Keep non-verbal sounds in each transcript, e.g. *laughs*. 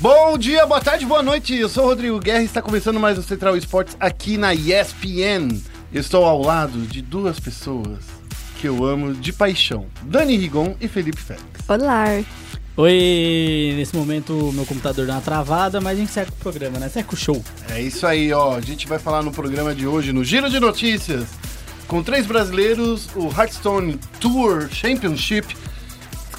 Bom dia, boa tarde, boa noite. Eu sou o Rodrigo Guerra e está começando mais o Central Esportes aqui na ESPN. Eu estou ao lado de duas pessoas que eu amo de paixão: Dani Rigon e Felipe Félix. Olá. Oi, nesse momento meu computador dá uma travada, mas a gente segue com o programa, né? Segue com o show. É isso aí, ó. A gente vai falar no programa de hoje, no Giro de Notícias, com três brasileiros, o Hearthstone Tour Championship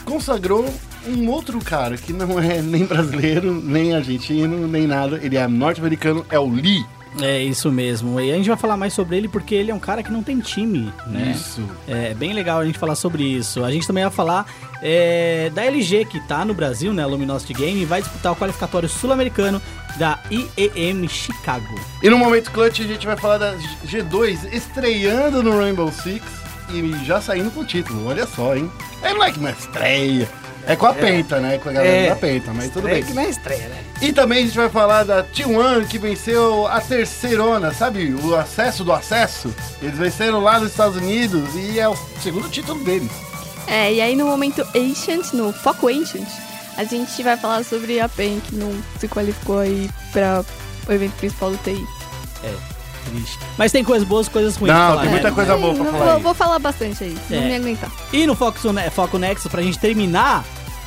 consagrou um outro cara que não é nem brasileiro, nem argentino, nem nada. Ele é norte-americano, é o Lee. É isso mesmo. E a gente vai falar mais sobre ele porque ele é um cara que não tem time, né? Isso. É bem legal a gente falar sobre isso. A gente também vai falar é, da LG, que tá no Brasil, né? A Luminosity Game, e vai disputar o qualificatório sul-americano da IEM Chicago. E no momento clutch a gente vai falar da G2 estreando no Rainbow Six e já saindo com o título. Olha só, hein? É que uma estreia. É com a Penta, né? Com a galera É. da Penta, mas tudo bem. que não é estreia, né? E também a gente vai falar da T1 que venceu a terceirona, sabe? O acesso do acesso. Eles venceram lá nos Estados Unidos e é o segundo título deles. É, e aí no momento Ancient, no Foco Ancient, a gente vai falar sobre a PEN que não se qualificou aí para o evento principal do TI. Triste. Mas tem coisas boas, coisas ruins Não, pra falar. tem muita né? coisa boa pra não falar vou, aí. vou falar bastante aí, não É. me aguentar. E no Foco, Ne- Foco Nexus, pra gente terminar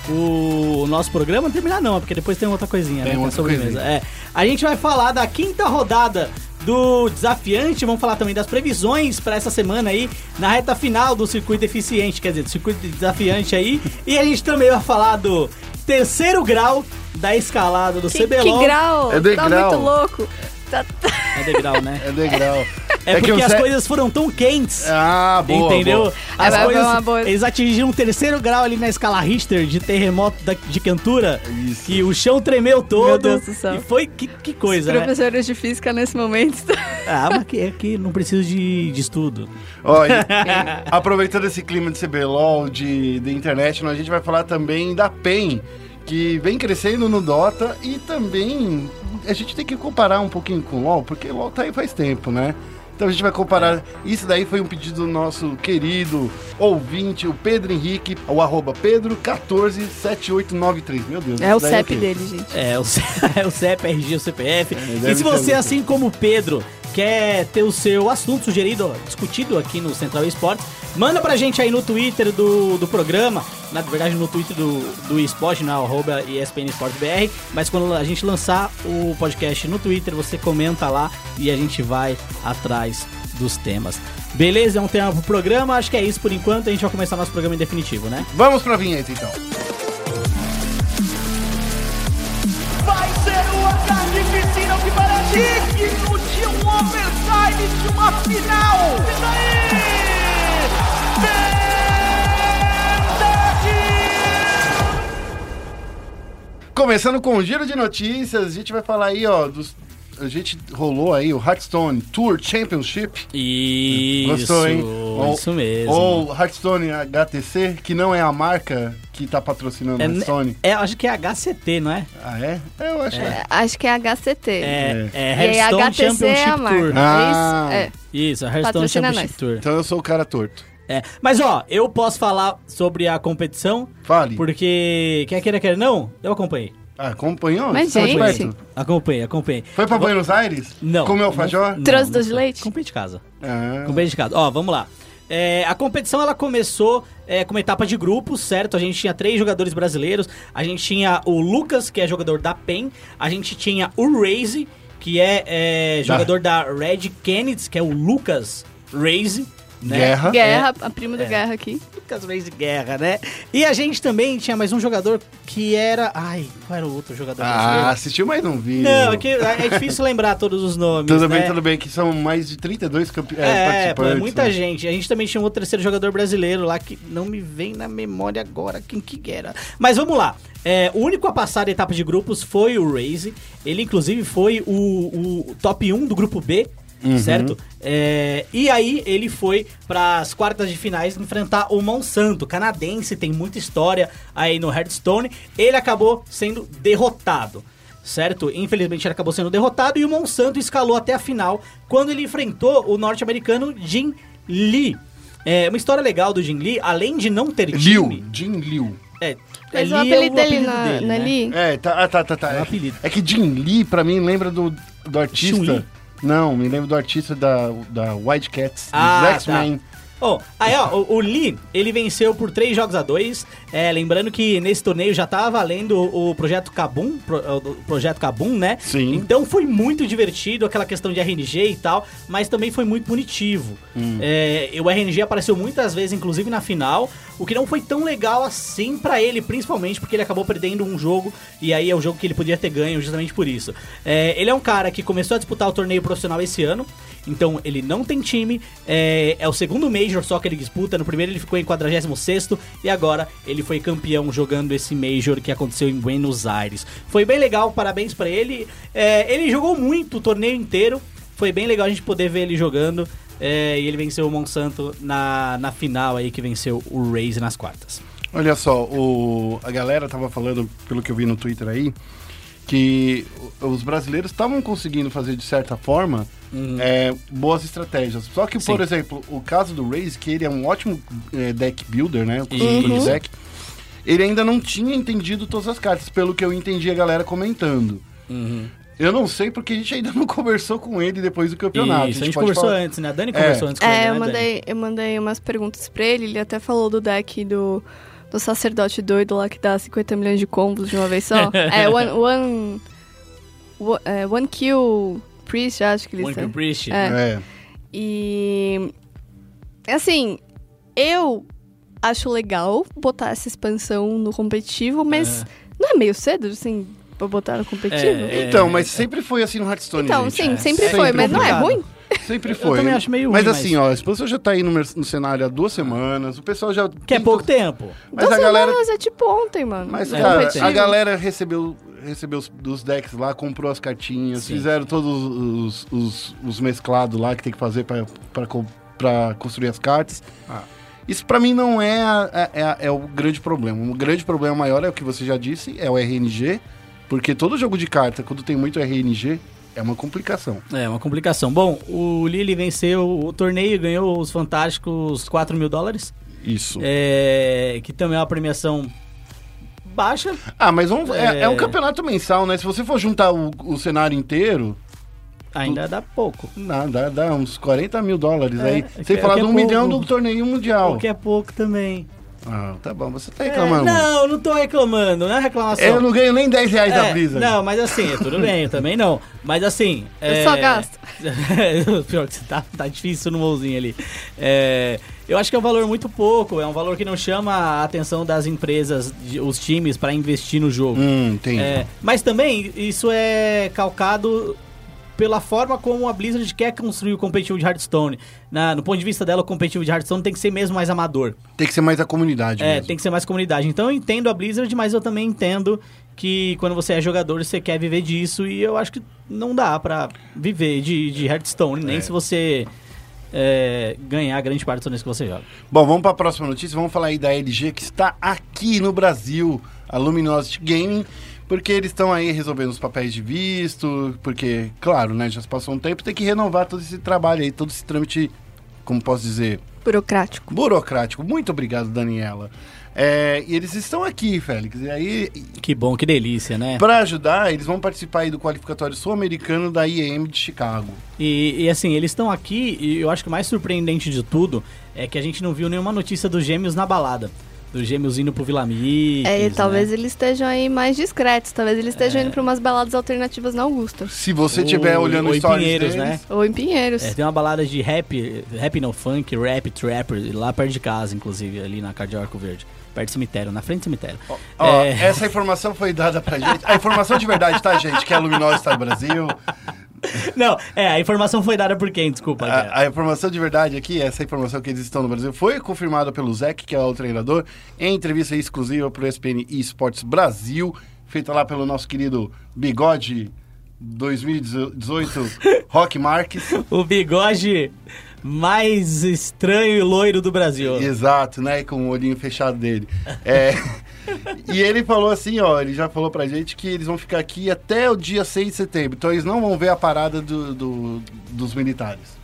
o nosso programa, não terminar não, porque depois tem outra coisinha, Tem né? que é outra sobremesa. coisinha. É. A gente vai falar da quinta rodada do desafiante, vamos falar também das previsões pra essa semana aí, na reta final do circuito eficiente, quer dizer, do circuito desafiante aí. e a gente também vai falar do terceiro grau da escalada do Que, que CBLOL. grau? É degrau. Tá muito louco. Tá- É degrau, né? É legal. É, porque que o as Zé- coisas foram tão quentes. Ah, boa. entendeu? boa. As É, coisas, uma boa- eles atingiram um terceiro grau ali na escala Richter de terremoto da- de Cantura. Isso. Que o chão tremeu todo. Meu Deus do céu. E foi que, que coisa, Os né? professores de física nesse momento. Ah, mas que, é que não preciso de, de estudo. Olha, *laughs* aproveitando esse clima de CBLOL, de, de internet, a gente vai falar também da PEN, que vem crescendo no Dota e também a gente tem que comparar um pouquinho com o LoL, porque o LoL tá aí faz tempo, né? Então a gente vai comparar. Isso daí foi um pedido do nosso querido ouvinte, o Pedro Henrique, o arroba Pedro147893. Meu Deus. É o CEP quê? dele, gente. É, o, C- *laughs* é o CEP, RG, o CPF. deve e se você, assim como o Pedro, quer ter o seu assunto sugerido, discutido aqui no Central Esportes, manda pra gente aí no Twitter do, do programa, na verdade no Twitter do, do esporte, na arroba ESPN Esporte BR, mas quando a gente lançar o podcast no Twitter, você comenta lá e a gente vai atrás dos temas. Beleza? É um tema pro programa, acho que é isso por enquanto, a gente vai começar nosso programa em definitivo, né? Vamos pra vinheta então. Vai ser um ataque difícil que parece de um overtime de uma final. Isso aí! Verdade! Começando com o giro de notícias, a gente vai falar aí, ó, dos. A gente rolou aí o Hearthstone Tour Championship. Isso, Gostou, hein? Ou- isso mesmo. Ou Hearthstone HTC, que não é a marca que tá patrocinando É, a Hearthstone. é, acho que é HCT, não é? Ah, é? Eu acho. que é. É, acho que é HCT. É, é, aí, Hearthstone HTC é a Championship marca. Tour. Ah. É isso? Isso, a Hearthstone Patrocina Championship nós. Tour. Então eu sou o cara torto. É. Mas ó, eu posso falar sobre a competição, Fale. porque quer queira, quer não, eu acompanhei. Ah, acompanhou? Mas, de gente. Acompanhei, acompanhei. Foi pra Buenos Aires? Não. Comeu alfajor? Trouxe doce de leite? Comprei de casa. Ah. Comprei de casa. Ó, vamos lá. É, a competição ela começou é, com uma etapa de grupos, certo? A gente tinha três jogadores brasileiros. A gente tinha o Lucas, que é jogador da PEN. A gente tinha o Raze, que é, é, jogador da Red Kennedy, que é o Lucas Raze. Né? Guerra. Guerra, a prima do É. Guerra aqui. Lucas Raze Guerra, né? E a gente também tinha mais um jogador que era. Ai, qual era o outro jogador Ah, assistiu, mas não viu. Não, é, que é difícil *laughs* lembrar todos os nomes. Tudo né? bem, tudo bem, que são mais de 32 campe... é, É, pô, participantes. é muita né? gente. A gente também tinha um outro terceiro jogador brasileiro lá que não me vem na memória agora quem que era. Mas vamos lá. É, o único a passar a etapa de grupos foi o Raze. Ele, inclusive, foi o, o top 1 do grupo B. Certo? É, e aí ele foi para as quartas de finais enfrentar o Monsanto, canadense, tem muita história aí no Hearthstone. Ele acabou sendo derrotado certo? Infelizmente ele acabou sendo derrotado e o Monsanto escalou até a final quando ele enfrentou o norte-americano Jin Lee. É uma história legal do Jin Lee, além de não ter Liu, time. Jin Liu. É, Mas é o Lee é apelido dele na, dele, na né? Lee? É, tá, ah, tá, tá, tá. É um É, apelido. é que Jim Lee, pra mim, lembra do, do artista. Não, me lembro do artista da, da White Cats, Ah, dos X-Men. Bom, aí ó, o, o Lee, ele venceu por 3 jogos a 2. É, lembrando que nesse torneio já tava valendo o, o projeto Kabum, pro- o projeto Kabum, né? Sim. Então foi muito divertido aquela questão de RNG e tal, mas também foi muito punitivo. Hum. É, o RNG apareceu muitas vezes, inclusive na final, o que não foi tão legal assim pra ele, principalmente porque ele acabou perdendo um jogo e aí é o jogo que ele podia ter ganho justamente por isso. É, ele é um cara que começou a disputar o torneio profissional esse ano. Então ele não tem time, é, é o segundo Major só que ele disputa. No primeiro ele ficou em 46 e agora ele foi campeão jogando esse Major que aconteceu em Buenos Aires. Foi bem legal, parabéns pra ele. É, ele jogou muito o torneio inteiro, foi bem legal a gente poder ver ele jogando. é, e ele venceu o Monsanto na, na final aí, que venceu o Raze nas quartas. Olha só, o, a galera tava falando, pelo que eu vi no Twitter aí, que os brasileiros estavam conseguindo fazer, de certa forma, é, boas estratégias. Só que, por Sim. exemplo, o caso do Raze, que ele é um ótimo é, deck builder, né? O Uhum. de deck, ele ainda não tinha entendido todas as cartas, pelo que eu entendi a galera comentando. Eu não sei porque a gente ainda não *laughs* conversou com ele depois do campeonato. Isso, a gente pode conversou falar- antes, né? A Dani É. conversou antes com ele, É, né, eu Dani? mandei, eu mandei umas perguntas pra ele. Ele até falou do deck do, do sacerdote doido lá que dá 50 milhões de combos de uma vez só. *laughs* é, one, one, one, é, one kill priest, acho que eles One têm. Kill Priest. É. É. E. Assim, eu acho legal botar essa expansão no competitivo, mas não é meio cedo, assim, pra botar no competitivo? É, Então, mas sempre foi assim no Hearthstone, Então, gente. sim, é, sempre sempre foi, mas não é ruim? Sempre foi. também acho meio Mas ruim, assim, ó, a expansão já tá aí no, no cenário há duas semanas, o pessoal já... Que é pouco tempo. Mas Duas a galera... semanas é tipo ontem, mano. Mas, É, cara, competitivo. a galera recebeu, recebeu os, dos decks lá, comprou as cartinhas, Sim. fizeram todos os, os, os mesclados lá que tem que fazer pra, pra, co- pra construir as cartas. Ah. Isso pra mim não é, a- é, a- é o grande problema. O grande problema maior é o que você já disse, é o RNG, porque todo jogo de carta, quando tem muito RNG, é uma complicação. É, uma complicação. Bom, o Lili venceu o torneio, ganhou os fantásticos 4 mil dólares, Isso. é, que também é uma premiação baixa. Ah, mas vamos, é... É. é um campeonato mensal, né? Se você for juntar o, o cenário inteiro, Ainda dá pouco. dá, dá, dá uns 40 mil dólares É, aí. é Sem falar é que do é milhão pouco. do torneio mundial. O que é pouco também. Ah, tá bom, você tá É, reclamando. não, não tô reclamando, não é reclamação. eu não ganho nem 10 reais da É, brisa. Não, mas assim, é tudo bem, eu também não. Mas assim. Eu é... só gasto. *laughs* Pior que você tá, tá difícil no bolzinho ali. É, eu acho que é um valor muito pouco, é um valor que não chama a atenção das empresas, de- os times, para investir no jogo. Hum, tem. É, mas também isso é calcado pela forma como a Blizzard quer construir o competitivo de Hearthstone. Na, no ponto de vista dela, o competitivo de Hearthstone tem que ser mesmo mais amador. Tem que ser mais a comunidade É, mesmo. tem que ser mais comunidade. Então eu entendo a Blizzard, mas eu também entendo que quando você é jogador, você quer viver disso. E eu acho que não dá pra viver de, de Hearthstone, nem É. se você é, ganhar grande parte dos torneios que você joga. Bom, vamos para a próxima notícia. Vamos falar aí da LG que está aqui no Brasil, a Luminosity Gaming, porque eles estão aí resolvendo os papéis de visto, porque, claro, né, já se passou um tempo, tem que renovar todo esse trabalho aí, todo esse trâmite, como posso dizer, Burocrático. burocrático. Muito obrigado, Daniela. É, e eles estão aqui, Félix. E aí, Que bom, que delícia, né? para ajudar, eles vão participar aí do qualificatório sul-americano da IEM de Chicago. E, e, assim, eles estão aqui e eu acho que o mais surpreendente de tudo é que a gente não viu nenhuma notícia dos gêmeos na balada. Dos gêmeos indo pro Vila Mix. É, e talvez né? eles estejam aí mais discretos. Talvez eles estejam É. indo pra umas baladas alternativas na Augusta. Se você estiver olhando ou em Pinheiros, deles, né? Ou em Pinheiros. É, tem uma balada de rap, rap no funk, rap, trapper, lá perto de casa, inclusive, ali na Cardeal Arco Verde. Perto do cemitério, na frente do cemitério. Ó, É. essa informação foi dada pra gente. A informação de verdade, tá, gente? Que a Luminosa está no Brasil. *laughs* Não, é, a informação foi dada por quem? Desculpa. A, a informação de verdade aqui, essa informação que eles estão no Brasil, foi confirmada pelo Zec, que é o treinador, em entrevista exclusiva pro ESPN Esports Brasil, feita lá pelo nosso querido Bigode 2018, *laughs* Rock Marques. O bigode mais estranho e loiro do Brasil. Exato, né? Com o olhinho fechado dele. É, *laughs* e ele falou assim, ó, ele já falou pra gente que eles vão ficar aqui até o dia 6 de setembro. Então eles não vão ver a parada do, do- dos militares.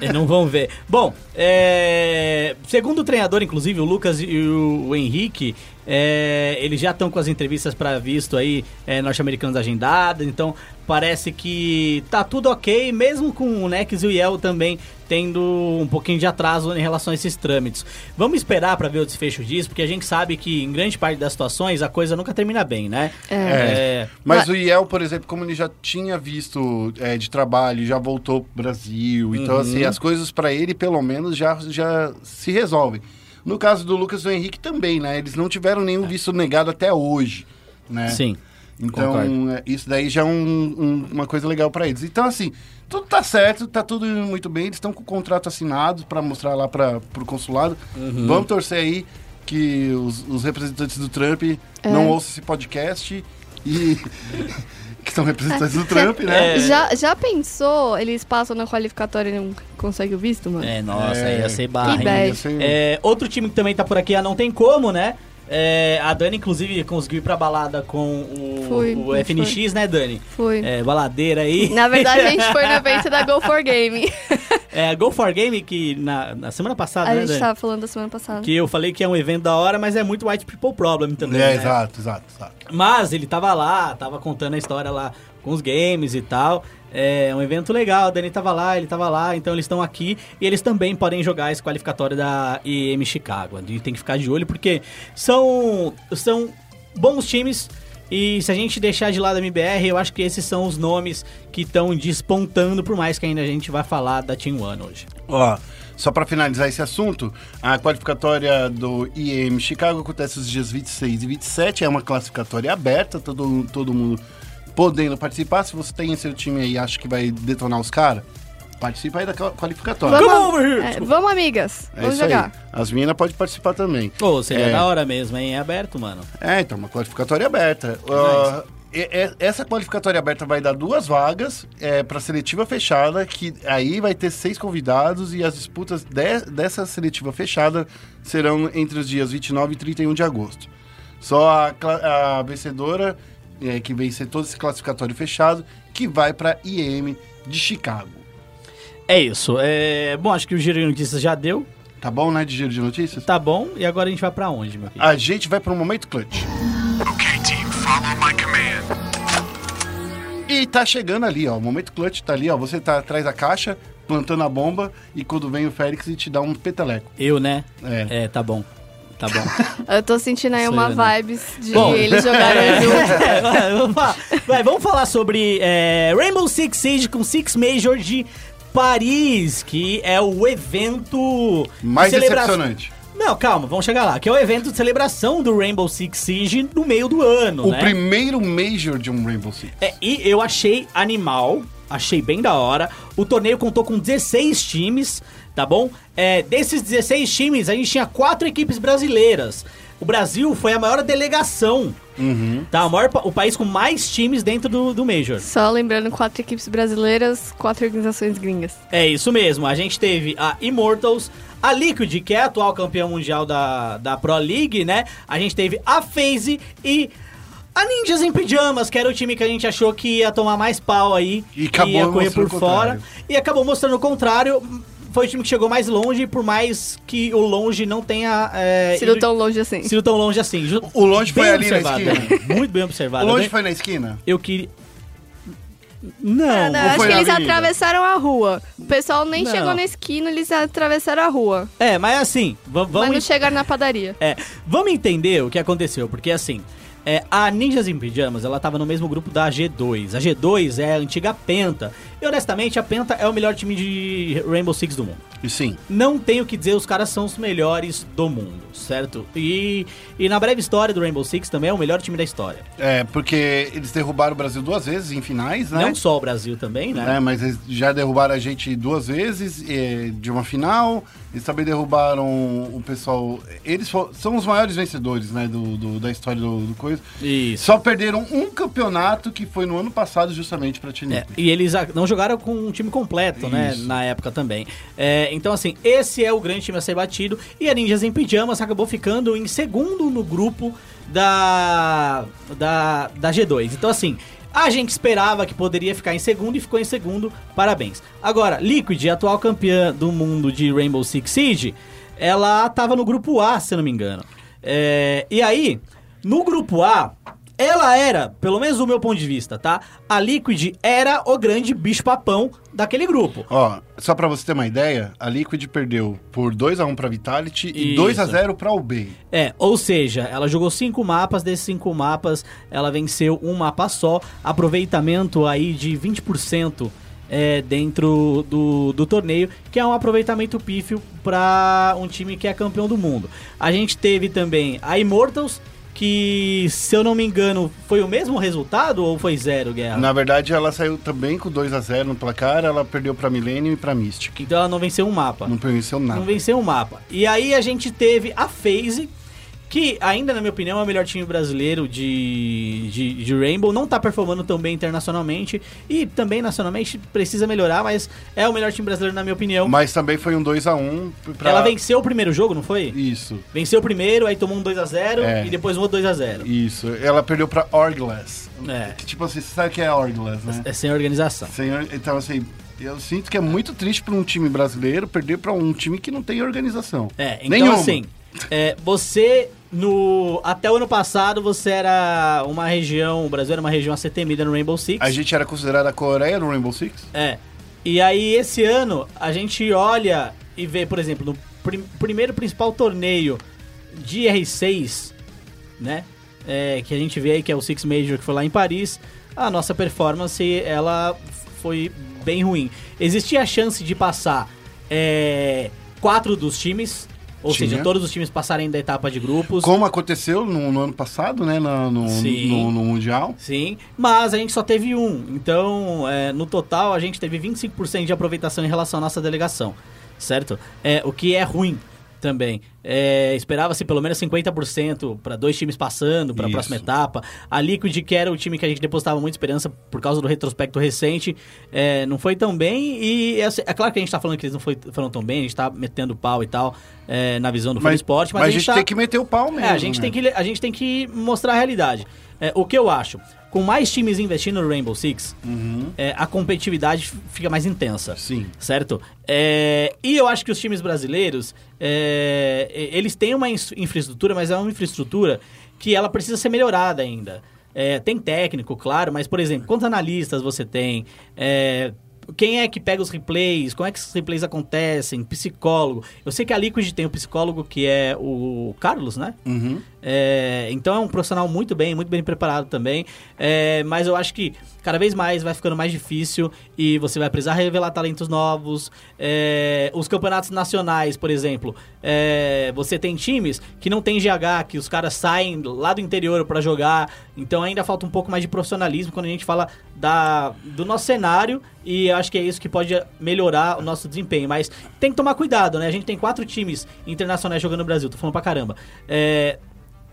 E não vão ver. Bom, é, segundo o treinador, inclusive, o Lucas e o Henrique, é, eles já estão com as entrevistas para visto aí é, norte-americanos agendadas, então parece que tá tudo ok, mesmo com o Nex e o Yel também tendo um pouquinho de atraso em relação a esses trâmites. Vamos esperar para ver o desfecho disso, porque a gente sabe que em grande parte das situações a coisa nunca termina bem, né? É. Mas o Iel, por exemplo, como ele já tinha visto é, de trabalho, já voltou pro Brasil, então Uhum. assim, as coisas para ele, pelo menos, já, já se resolvem. No caso do Lucas e do Henrique também, né? Eles não tiveram nenhum visto negado até hoje, né? Sim. Então, concordo. é, isso daí já é um- um- uma coisa legal para eles. Então, assim, tudo tá certo, tá tudo indo muito bem. Eles estão com o contrato assinado para mostrar lá para pro consulado. Uhum. Vamos torcer aí que os, os representantes do Trump É. não ouçam esse podcast e. *laughs* que são representantes do *laughs* Trump, né? É. Já, já pensou, eles passam na qualificatória e não conseguem o visto, mano? É, nossa, É. ia ser barra, Que hein? bad. É, outro time que também tá por aqui, ah, não tem como, né? É, a Dani, inclusive, conseguiu ir pra balada com o, Fui, o a FNX, né, Dani? Foi. É, baladeira aí. Na verdade, a gente *laughs* foi no evento da Go for Game. É, Go for Game, que na, na semana passada, A né, gente Dani? tava falando da semana passada. Que eu falei que é um evento da hora, mas é muito White People Problem também. É, né? exato, exato, exato. Mas ele tava lá, tava contando a história lá com os games e tal. É um evento legal, o Dani tava lá, ele tava lá, então eles estão aqui e eles também podem jogar esse qualificatório da IEM Chicago. A gente tem que ficar de olho porque são, são bons times e se a gente deixar de lado a MBR, eu acho que esses são os nomes que estão despontando, por mais que ainda a gente vá falar da Team One hoje. Ó, só para finalizar esse assunto, a qualificatória do IEM Chicago acontece os dias 26 e 27, é uma classificatória aberta, todo, todo mundo podendo participar. Se você tem seu time aí e acha que vai detonar os caras, participa aí da qual- qualificatória. Come Vamos, over here! é, vamos amigas. É Vamos isso aí. jogar. As meninas podem participar também. Pô, seria É. da hora mesmo, hein? É aberto, mano. É, então, uma qualificatória aberta. Essa qualificatória aberta vai dar duas vagas é, para seletiva fechada, que aí vai ter seis convidados e as disputas de- dessa seletiva fechada serão entre os dias 29 e 31 de agosto. Só a, a vencedora, é, que vencer todo esse classificatório fechado, que vai para IEM de Chicago. É isso. É... Bom, acho que o Giro de Notícias já deu. Tá bom, né, de giro de notícias? Tá bom. E agora a gente vai pra onde, meu filho? A gente vai para um momento clutch. Okay, team, follow my command. E tá chegando ali, ó. O momento clutch tá ali, ó. Você tá atrás da caixa, plantando a bomba, e quando vem o Félix e te dá um peteleco. Eu, né? É. É, tá bom. Tá bom. *laughs* Eu tô sentindo aí uma né? vibes de Bom. eles jogarem *laughs* junto. É, vai, vamos falar, vai, vamos falar sobre é, Rainbow Six Siege com Six Major de Paris, que é o evento de Mais celebra- decepcionante. Não, calma, vamos chegar lá. Que é o evento de celebração do Rainbow Six Siege no meio do ano, O né? primeiro Major de um Rainbow Six. É, e eu achei animal, achei bem da hora. O torneio contou com 16 times, tá bom? É, desses 16 times, a gente tinha quatro equipes brasileiras. O Brasil foi a maior delegação, tá? O, maior, o país com mais times dentro do, do Major. Só lembrando, quatro equipes brasileiras, quatro organizações gringas. É isso mesmo, a gente teve a Immortals, a Liquid, que é a atual campeã mundial da, da Pro League, né? A gente teve a FaZe e a Ninjas em Pijamas, que era o time que a gente achou que ia tomar mais pau aí. E acabou ia correr mostrando por o fora. contrário. E acabou mostrando o contrário. Foi o time que chegou mais longe, por mais que o longe não tenha... É, Sido ido- tão longe assim. sido tão longe assim. Ju- O longe foi ali na observado, esquina. né? Muito bem O observado. longe né? foi na esquina? Eu queria... Não, Ah, não, acho que na eles avenida? atravessaram a rua. O pessoal nem Não. chegou na esquina, eles atravessaram a rua. É, mas assim, va- Mas vamos... não chegaram na padaria. É, vamos entender o que aconteceu, porque assim, é, a Ninjas em Pijamas, ela tava no mesmo grupo da G2. A G2 é a antiga Penta. E honestamente, a Penta é o melhor time de Rainbow Six do mundo. E sim. Não tenho o que dizer, os caras são os melhores do mundo, certo? E, e na breve história do Rainbow Six também é o melhor time da história. É, porque eles derrubaram o Brasil duas vezes em finais, né? Não só o Brasil também, né? É, mas eles já derrubaram a gente duas vezes eh, de uma final. Eles também derrubaram o pessoal. Eles são os maiores vencedores, né, do, do- da história do, do coisa. Isso. Só perderam um campeonato que foi no ano passado justamente pra Tinip. É, e eles a- não jogaram com um time completo, né? Isso. Na época também. É, então, assim, esse é o grande time a ser batido. E a Ninjas em Pijamas acabou ficando em segundo no grupo da, da, da G2. Então, assim, a gente esperava que poderia ficar em segundo e ficou em segundo. Parabéns. Agora, Liquid, atual campeã do mundo de Rainbow Six Siege, ela tava no grupo A, se não me engano. É, e aí, no grupo A, ela era, pelo menos do meu ponto de vista, tá? A Liquid era o grande bicho-papão daquele grupo. Ó, só pra você ter uma ideia, a Liquid perdeu por 2x1 pra Vitality e Isso. 2x0 pra UBay. É, ou seja, ela jogou cinco mapas, desses cinco mapas, ela venceu um mapa só, aproveitamento aí de 20% é, dentro do, do torneio, que é um aproveitamento pífio para um time que é campeão do mundo. A gente teve também a Immortals, que, se eu não me engano, foi o mesmo resultado ou foi zero, Guerra? Na verdade, ela saiu também com 2x0 no placar, ela perdeu pra Millennium e pra Mystic. Então ela não venceu um mapa. Não venceu nada. Não venceu um mapa. E aí a gente teve a FaZe, que ainda, na minha opinião, é o melhor time brasileiro de, de, de Rainbow. Não tá performando tão bem internacionalmente. E também nacionalmente precisa melhorar, mas é o melhor time brasileiro, na minha opinião. Mas também foi um 2x1 pra... Ela venceu o primeiro jogo, não foi? Isso, Venceu o primeiro, aí tomou um 2x0 É. e depois um outro 2x0. isso. Ela perdeu pra Orglass. É. Que, tipo assim, você sabe o que é Orglass, né? É sem organização. Senhor, então, assim, eu sinto que é muito triste pra um time brasileiro perder pra um time que não tem organização. É, então Nenhuma. assim, é, você no até o ano passado você era uma região, o Brasil era uma região a ser temida no Rainbow Six. A gente era considerada a Coreia no Rainbow Six? É. E aí, esse ano, a gente olha e vê, por exemplo, no prim- primeiro principal torneio de R6, né? é, que a gente vê aí, que é o Six Major, que foi lá em Paris, a nossa performance, ela foi bem ruim. Existia a chance de passar é, quatro dos times, ou Tinha. seja, todos os times passarem da etapa de grupos. Como aconteceu no, no ano passado, né? No, no, Sim. no- no Mundial. Sim, mas a gente só teve um. Então, é, no total, a gente teve 25% de aproveitação em relação à nossa delegação, certo? É, o que é ruim também. É, Esperava-se pelo menos 50% para dois times passando para a próxima etapa. A Liquid, que era o time que a gente depositava muita esperança por causa do retrospecto recente, é, não foi tão bem. E é, é claro que a gente tá falando que eles não foi- foram tão bem, a gente tá metendo pau e tal é, na visão do Mas, esporte, mas, mas a gente tá- tem que meter o pau mesmo. é, a gente, né? tem que, a gente tem que mostrar a realidade. É, o que eu acho, com mais times investindo no Rainbow Six, Uhum. é, a competitividade fica mais intensa. Sim. Certo? É, e eu acho que os times brasileiros, é, eles têm uma infraestrutura, mas é uma infraestrutura que ela precisa ser melhorada ainda. É, tem técnico, claro, mas, por exemplo, quantos analistas você tem? É, quem é que pega os replays? Como é que esses replays acontecem? Psicólogo. Eu sei que a Liquid tem um psicólogo que é o Carlos, né? Uhum. É, então é um profissional muito bem, muito bem preparado também. É, mas eu acho que cada vez mais vai ficando mais difícil e você vai precisar revelar talentos novos. É, os campeonatos nacionais, por exemplo, é, você tem times que não tem GH, que os caras saem lá do interior para jogar. Então ainda falta um pouco mais de profissionalismo quando a gente fala da, do nosso cenário e eu acho que é isso que pode melhorar o nosso desempenho. Mas tem que tomar cuidado, né? A gente tem quatro times internacionais jogando no Brasil, tô falando pra caramba. É,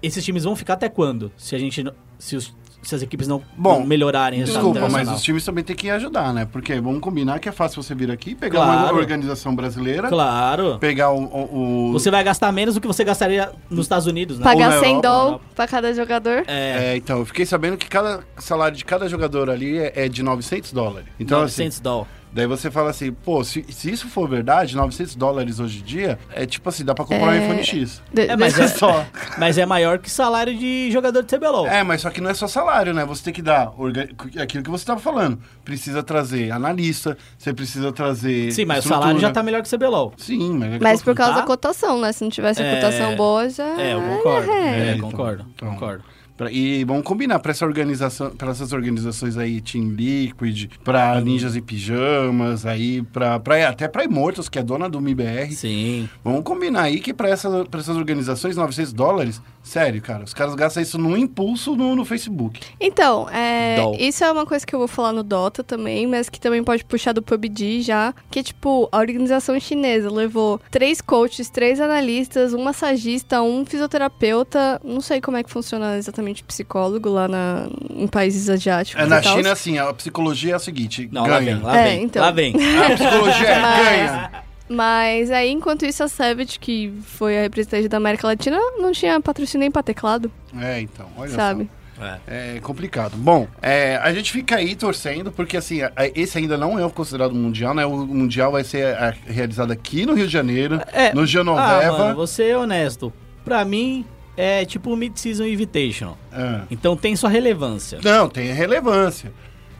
esses times vão ficar até quando? Se a gente se, os- se as equipes não, Bom, não melhorarem Desculpa, mas os times também têm que ajudar, né? Porque vamos combinar que é fácil você vir aqui, pegar Claro. uma organização brasileira, Claro. pegar o, o- o- Você vai gastar menos do que você gastaria nos Estados Unidos, né? Pagar na 100 Europa, doll na pra cada jogador. É, É, então, eu fiquei sabendo que cada salário de cada jogador ali é, é de 900 dólares. Então, 900 doll. assim, daí você fala assim, pô, se, se isso for verdade, 900 dólares hoje em dia, é tipo assim, dá pra comprar um É. iPhone X. De- É, mas é- Só. *laughs* Mas é maior que salário de jogador de CBLOL. É, mas só que não é só salário, né? Você tem que dar orga- aquilo que você estava falando. Precisa trazer analista, você precisa trazer. Sim, mas o estrutura. salário já tá melhor que o CBLOL. Sim, mas. é que Mas por causa Tá? da cotação, né? Se não tivesse a É. cotação boa, já. É, eu concordo. É. É, então, concordo. então. Concordo. Pra- E vamos combinar para essa organização, para essas organizações aí, Team Liquid, para Ninjas e Pijamas, aí para até para Immortals, que é dona do MIBR. Sim. Vamos combinar aí que para essa, pra essas organizações 900 dólares, sério, cara, os caras gastam isso num impulso no, no Facebook. Então, é, isso é uma coisa que eu vou falar no Dota também, mas que também pode puxar do PUBG já. Que, tipo, a organização chinesa levou três coaches, três analistas, um massagista, um fisioterapeuta. Não sei como é que funciona exatamente psicólogo lá na, em países asiáticos. É, na e tals. China, assim, a psicologia é a seguinte: Não, lá ganha. vem, lá É, vem. então. Lá vem. *laughs* A psicologia é ganha. Mas aí, enquanto isso, a Savage, que foi a representante da América Latina, não tinha patrocínio nem pra teclado, É, então, olha sabe? só. É complicado. Bom, é, a gente fica aí torcendo, porque assim, esse ainda não é considerado mundial, né? O mundial vai ser realizado aqui no Rio de Janeiro, É. no Ah, Genoveva. mano, vou ser honesto. Pra mim, é tipo o Mid-Season Invitational. É. Então tem sua relevância. Não, tem relevância.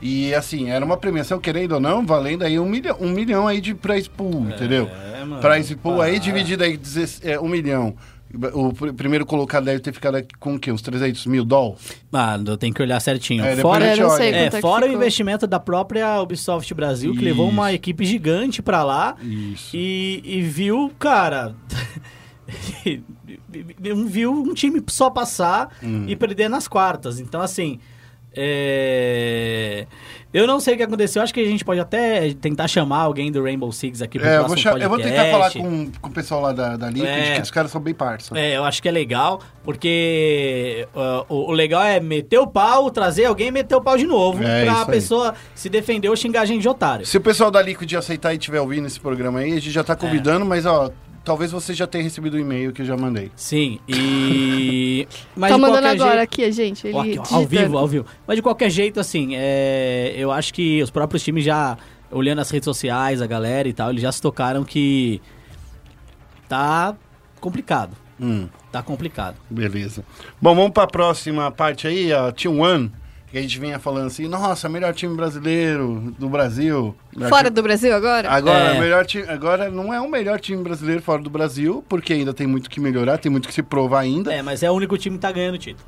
E assim, era uma premiação, querendo ou não, valendo aí um milhão, um milhão aí de prize pool, entendeu? É, mano. Prize pool aí dividido aí é, um milhão. O pr- primeiro colocado deve ter ficado aqui com o quê? Uns 300 mil dólares? Mano, tenho que olhar certinho. É, fora é, é fora o investimento da própria Ubisoft Brasil, que levou uma Isso. equipe gigante pra lá Isso. e, e viu, cara. não *laughs* viu um time só passar Hum. e perder nas quartas. Então, assim. É, Eu não sei o que aconteceu. Acho que a gente pode até tentar chamar alguém do Rainbow Six aqui pro É, eu vou, próximo cha- eu vou tentar podcast. falar com, com o pessoal lá da, da Liquid, É. que os caras são bem parça. É, eu acho que é legal, porque uh, o, o legal é meter o pau, trazer alguém e meter o pau de novo, É, pra a aí. pessoa se defender ou xingar a gente de otário. Se o pessoal da Liquid aceitar e estiver ouvindo esse programa aí, a gente já tá convidando, mas ó, talvez você já tenha recebido o e-mail que eu já mandei. Sim, e... *coughs* Mas tá mandando agora jeito- aqui, a gente. Ele aqui, ó, ao vivo, ao vivo. Mas de qualquer jeito, assim, é, eu acho que os próprios times já, olhando as redes sociais, a galera e tal, eles já se tocaram que tá complicado. Hum, Tá complicado. beleza. Bom, vamos pra próxima parte aí, a Team One, que a gente vinha falando assim, nossa, melhor time brasileiro do Brasil. Fora time- do Brasil agora? Agora, É. melhor time, agora não é o melhor time brasileiro fora do Brasil, porque ainda tem muito que melhorar, tem muito que se provar ainda. É, mas é o único time que tá ganhando o título.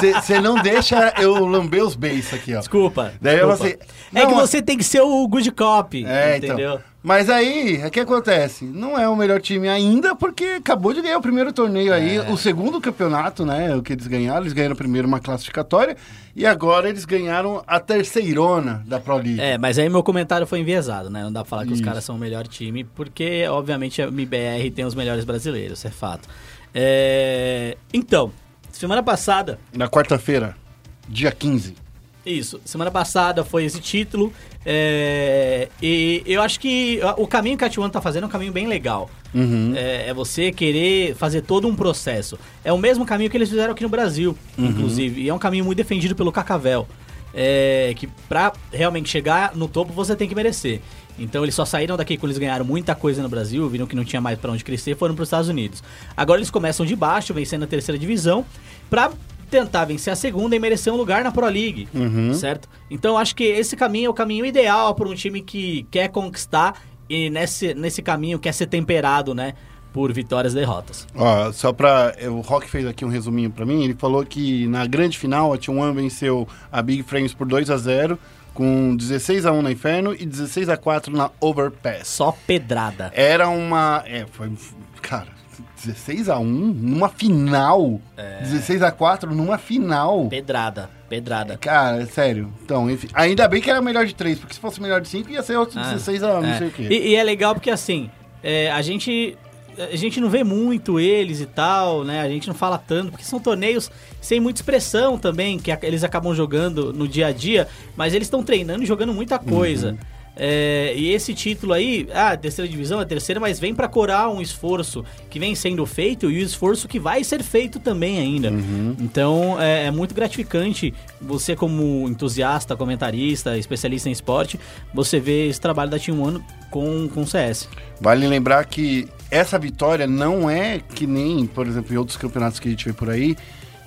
Você *laughs* não deixa eu lamber os beijos aqui, ó. Desculpa. Daí desculpa. você- É que Não, você tem que ser o good cop, É, entendeu? então. Mas aí, o que acontece? Não é o melhor time ainda, porque acabou de ganhar o primeiro torneio aí, É. o segundo campeonato, né? O que eles ganharam. Eles ganharam primeiro uma classificatória e agora eles ganharam a terceirona da Pro League. É, mas aí meu comentário foi enviesado, né? Não dá pra falar que os Isso. caras são o melhor time, porque, obviamente, a MBR tem os melhores brasileiros, é fato. É... Então, semana passada, Na quarta-feira, dia 15. Isso, semana passada foi esse título, é, e eu acho que o caminho que a T1 tá fazendo é um caminho bem legal. Uhum. É, é você querer fazer todo um processo. É o mesmo caminho que eles fizeram aqui no Brasil, Uhum. inclusive. E é um caminho muito defendido pelo Cacavel. É, que pra realmente chegar no topo você tem que merecer. Então eles só saíram daqui quando eles ganharam muita coisa no Brasil, viram que não tinha mais pra onde crescer, foram para os Estados Unidos. Agora eles começam de baixo, vencendo a terceira divisão, pra tentar vencer a segunda e merecer um lugar na Pro League, Uhum. certo? Então acho que esse caminho é o caminho ideal para um time que quer conquistar e nesse, nesse caminho quer ser temperado, né? Por vitórias e derrotas. Ó, só pra. O Rock fez aqui um resuminho pra mim. Ele falou que na grande final a T1 venceu a Big Frames por 2 a 0 com 16 a 1 na Inferno e 16 a 4 na Overpass. Só pedrada. Era uma. É, foi. Cara, 16 a 1 numa final. 16 a 4 numa final. Pedrada, pedrada. Cara, é sério. Então, enfim. Ainda bem que era melhor de 3, porque se fosse melhor de 5 ia ser outro Ah, 16 a não É. sei o quê. E, e é legal porque assim, é, a gente. A gente não vê muito eles e tal, né? A gente não fala tanto, porque são torneios sem muita expressão também, que eles acabam jogando no dia a dia, mas eles estão treinando e jogando muita coisa. É, e esse título aí, ah, terceira divisão, é terceira, mas vem pra corar um esforço que vem sendo feito e o esforço que vai ser feito também ainda. Então é, é muito gratificante você, como entusiasta, comentarista, especialista em esporte, você vê esse trabalho da Team One com, com CS. Vale lembrar que essa vitória não é que nem, por exemplo, em outros campeonatos que a gente vê por aí,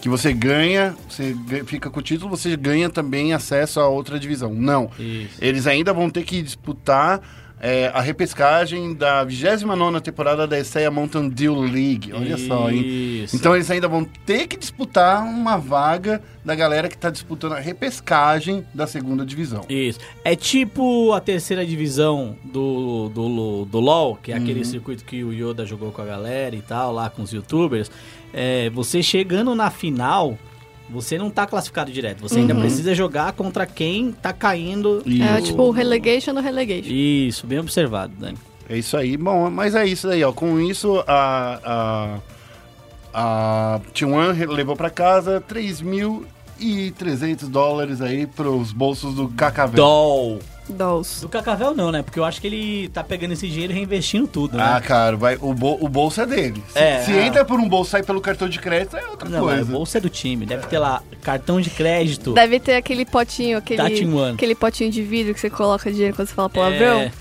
que você ganha, você fica com o título, você ganha também acesso a outra divisão. Não. Isso. Eles ainda vão ter que disputar é, a repescagem da 29 temporada da Esseia Mountain Dew League. Olha só, hein? Isso. Então eles ainda vão ter que disputar uma vaga da galera que está disputando a repescagem da segunda divisão. Isso. É tipo a terceira divisão do, do, do LoL, que é aquele Uhum. circuito que o Yoda jogou com a galera e tal, lá com os youtubers. É, você chegando na final, você não tá classificado direto. Você ainda precisa jogar contra quem tá caindo. É Isso. tipo o relegation do relegation. Isso, bem observado, Dani. É isso aí. Bom, mas é isso aí, ó. Com isso, a, a, a T1 levou para casa 3.300 dólares aí pros bolsos do Cacavel. Doll. Dolls. Do Cacavel não, né? Porque eu acho que ele tá pegando esse dinheiro e reinvestindo tudo, Ah, né? cara, vai, o, bol- o bolso é dele. Se, É, se ah. entra por um bolso e sai pelo cartão de crédito, é outra Não, mas coisa. o bolso é do time. Deve ter lá cartão de crédito. Deve ter aquele potinho, aquele, one. aquele potinho de vidro que você coloca dinheiro quando você fala palavrão. É,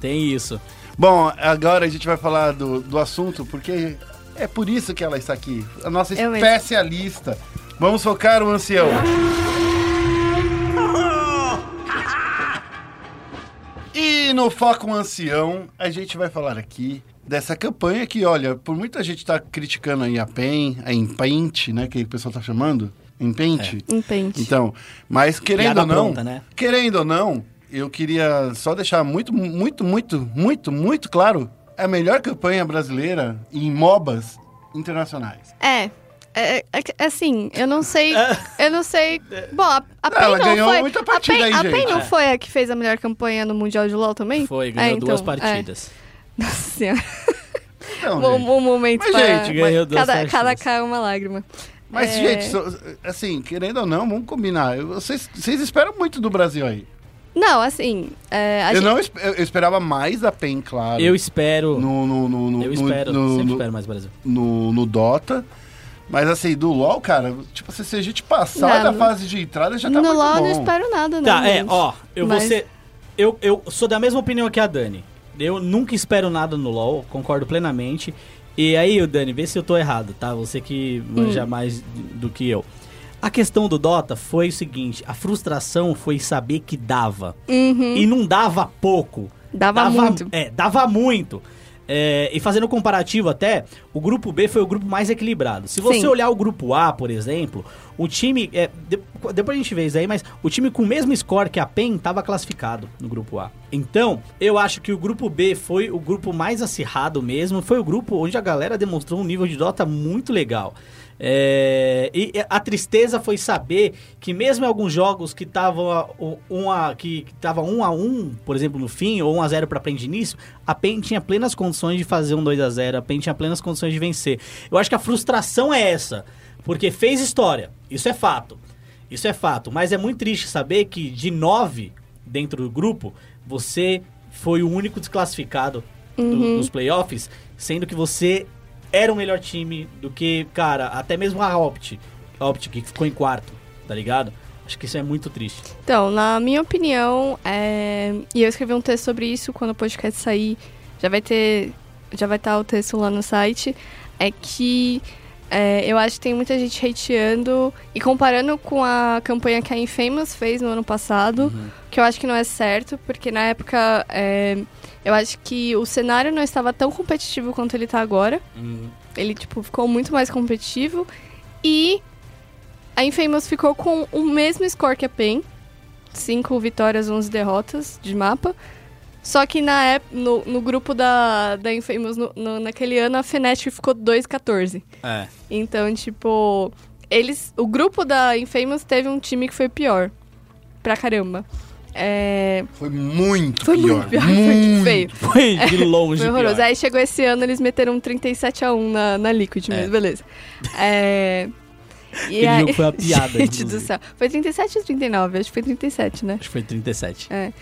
tem isso. Bom, agora a gente vai falar do, do assunto, porque é por isso que ela está aqui. A nossa especialista. Vamos focar o ancião. E no Foco Ancião, a gente vai falar aqui dessa campanha que, olha, por muita gente tá criticando aí a PEN, a Impente, né, que o pessoal tá chamando, Impente. Em pente. Então, mas querendo Piada ou não, pronta, né? querendo ou não, eu queria só deixar muito, muito, muito, muito, muito claro a melhor campanha brasileira em MOBAs internacionais. É. É, é que, assim, eu não sei. *laughs* Eu não sei. Bom, a, a PEN Ela não ganhou foi. muita a partida PEN, aí, a PEN gente. não É. foi a que fez a melhor campanha no Mundial de LoL também? Foi, ganhou É, duas então, é. partidas. Nossa senhora. Então, Um, gente, um momento Mas, para. gente, ganhou duas cada, partidas. cada cara uma lágrima. mas, É. gente, assim, querendo ou não, vamos combinar. Vocês, vocês esperam muito do Brasil aí. Não, assim. é, a Eu gente- não esp- eu esperava mais da PEN, claro. Eu espero. no, no, no, no, eu espero. no- sempre no- espero mais Brasil. no, no Dota. Mas assim, do LoL, cara, tipo, se a gente passar Não, da no- fase de entrada, já tá no muito LoL eu bom. não espero nada, não. Tá, é, gente. ó, eu Mas- vou ser. Eu, eu sou da mesma opinião que a Dani. Eu nunca espero nada no LoL, concordo plenamente. E aí, o Dani, vê se eu tô errado, tá? Você que manja Hum. mais do que eu. A questão do Dota foi o seguinte: a frustração foi saber que dava. Uhum. E não dava pouco. Dava muito. É, dava muito. É, e fazendo um comparativo até, o grupo B foi o grupo mais equilibrado. Se você Sim. olhar o grupo A, por exemplo, o time. É, de- depois a gente vê isso aí, mas o time com o mesmo score que a PEN estava classificado no grupo A. Então, eu acho que o grupo B foi o grupo mais acirrado mesmo. Foi o grupo onde a galera demonstrou um nível de Dota muito legal. É, e a tristeza foi saber que mesmo em alguns jogos que estavam um, um a, que tava um a um, por exemplo, no fim, ou 1 a 0 para PEN de início, a PEN tinha plenas condições de fazer um 2 a 0 a PEN tinha plenas condições de vencer. Eu acho que a frustração é essa, porque fez história, isso é fato. Isso é fato, mas é muito triste saber que de nove dentro do grupo, você foi o único desclassificado do- dos playoffs, sendo que você era o melhor time do que, cara, até mesmo a Opt, a Opt que ficou em quarto, tá ligado? Acho que isso é muito triste. Então, na minha opinião, é... e eu escrevi um texto sobre isso quando o podcast sair, já vai ter, já vai estar o texto lá no site, é que é, eu acho que tem muita gente hateando e comparando com a campanha que a Infamous fez no ano passado, que eu acho que não é certo, porque na época é, eu acho que o cenário não estava tão competitivo quanto ele tá agora. Ele, tipo, ficou muito mais competitivo. E a Infamous ficou com o mesmo score que a PEN. 5 vitórias, 11 derrotas de mapa. Só que na no, no grupo da, da Infamous, no- no- naquele ano, a Fnatic ficou 2-14. É. Então, tipo, eles. O grupo da Infamous teve um time que foi pior. Pra caramba. É, Foi muito foi pior. muito pior, *laughs* foi muito feio. Foi de *laughs* longe. Foi horroroso. pior. Aí chegou esse ano, eles meteram um 37x1 na, na Liquid, mas É. beleza. É. *laughs* E aí- jogo foi uma piada, Gente do céu. Foi 37 ou 39? Acho que foi 37, né? Acho que foi 37. É.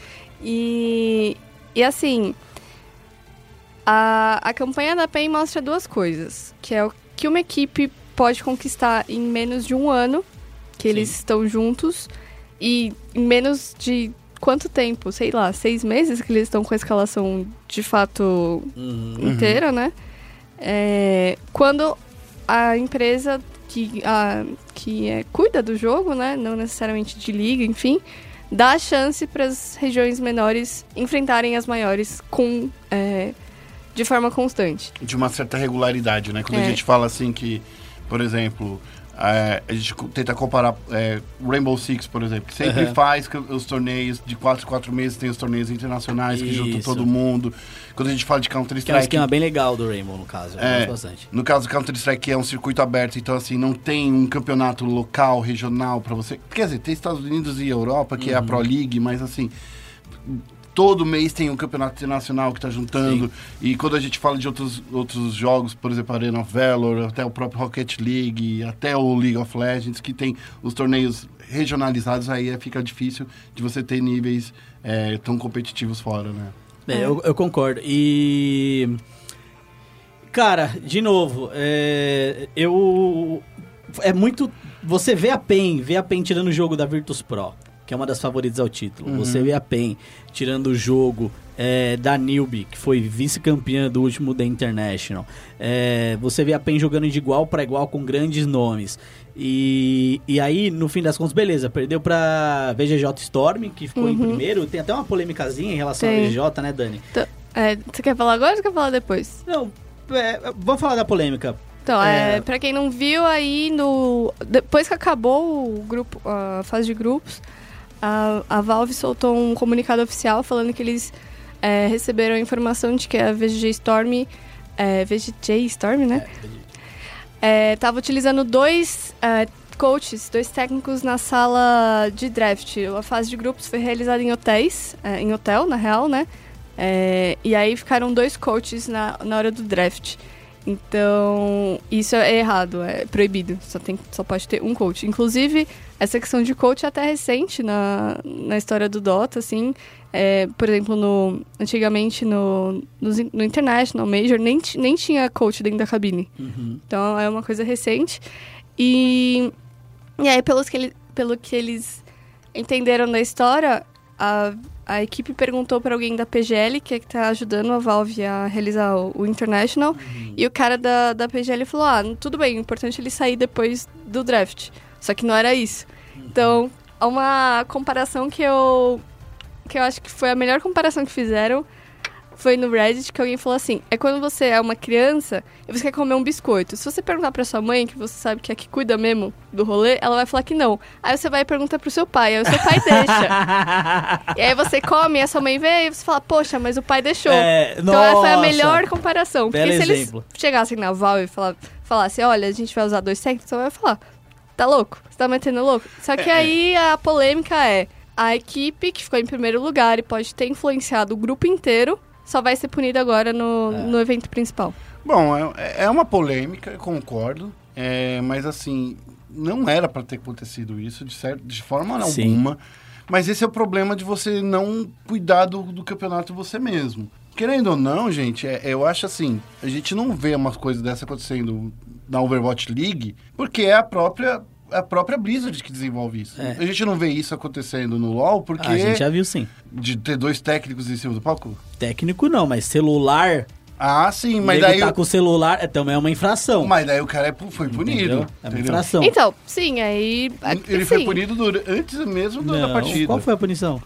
E, e assim, a, a campanha da PEN mostra duas coisas. Que é o que uma equipe pode conquistar em menos de um ano, que eles Sim. estão juntos, e em menos de quanto tempo? Sei lá, seis meses que eles estão com a escalação de fato Uhum. inteira, né? É, quando a empresa que, a, que é, cuida do jogo, né? Não necessariamente de liga, enfim, dá a chance para as regiões menores enfrentarem as maiores com é, de forma constante. De uma certa regularidade, né? Quando a É. gente fala assim que, por exemplo, é, a gente tenta comparar é, Rainbow Six, por exemplo, que sempre Aham. faz os torneios de 4 em 4 meses, tem os torneios internacionais que juntam Isso. todo mundo. Quando a gente fala de Que é um esquema bem legal do Rainbow, no caso. É. bastante. No caso do Counter-Strike é um circuito aberto, então assim, não tem um campeonato local, regional pra você. Quer dizer, tem Estados Unidos e Europa, que é a Pro League, mas assim, todo mês tem um campeonato internacional que tá juntando. E quando a gente fala de outros, outros jogos, por exemplo, Arena of Valor, até o próprio Rocket League, até o League of Legends, que tem os torneios regionalizados, aí é- fica difícil de você ter níveis é, tão competitivos fora, né? É, eu, eu concordo. E. Cara, de novo, é, eu. É muito. Você vê a PEN, vê a PEN tirando o jogo da Virtus Pro, que é uma das favoritas ao título. Você vê a PEN tirando o jogo é, da Newbie, que foi vice-campeã do último The International. É, você vê a PEN jogando de igual para igual com grandes nomes. E, e aí, no fim das contas, beleza, perdeu pra VGJ Storm, que ficou em primeiro. Tem até uma polêmicazinha em relação Tem. à VGJ, né, Dani? Então, é, você quer falar agora ou quer falar depois? Não, é, vamos falar da polêmica. Então, é, É. pra quem não viu aí no. Depois que acabou o grupo, a fase de grupos, a, a Valve soltou um comunicado oficial falando que eles é, receberam a informação de que a VGJ Storm. É, VGJ Storm, né? É, tava utilizando dois é, coaches, dois técnicos na sala de draft. A fase de grupos foi realizada em hotéis, é, em hotel, na real, né? É, e aí ficaram dois coaches na, na hora do draft. Então, isso é errado, é proibido. Só, tem, só pode ter um coach. Inclusive, essa questão de coach é até recente na, na história do Dota, assim. É, por exemplo, no, antigamente no, in- no International Major nem, nem tinha coach dentro da cabine. Então, é uma coisa recente. E, e aí, pelos que ele, pelo que eles entenderam da história, a, a equipe perguntou para alguém da PGL, que é que tá ajudando a Valve a realizar o, International, e o cara da, da PGL falou: Ah, tudo bem, o importante é ele sair depois do draft. Só que não era isso. Então, é uma comparação que eu. que eu acho que foi a melhor comparação que fizeram. Foi no Reddit que alguém falou assim: é quando você é uma criança e você quer comer um biscoito. Se você perguntar pra sua mãe, que você sabe que é que cuida mesmo do rolê, ela vai falar que não. Aí você vai e pergunta pro seu pai, aí o seu pai deixa. *laughs* E aí você come, e a sua mãe vê e você fala, poxa, mas o pai deixou. É, então essa foi a nossa. melhor comparação. Porque se eles exemplo. chegassem na Val e falassem, olha, a gente vai usar dois técnicos, você vai falar, tá louco? Você tá metendo louco? Só que aí a polêmica é, a equipe que ficou em primeiro lugar e pode ter influenciado o grupo inteiro, só vai ser punida agora no, É. no evento principal. Bom, é, é uma polêmica, eu concordo. é, mas assim, não era pra ter acontecido isso de, certo, de forma Sim. alguma. Mas esse é o problema de você não cuidar do, do campeonato você mesmo. Querendo ou não, gente, é- eu acho assim, a gente não vê umas coisas dessa acontecendo na Overwatch League, porque é a própria a própria Blizzard que desenvolve isso. É. A gente não vê isso acontecendo no LoL porque A gente já viu sim. de ter dois técnicos em cima do palco. Técnico não, mas celular. Ah, sim, mas daí tá o- com o celular é, também é uma infração. mas daí o cara é foi punido. entendeu? É uma infração. Então, sim, aí... Ele sim. foi punido antes mesmo do- da Não, partida. Qual foi a punição?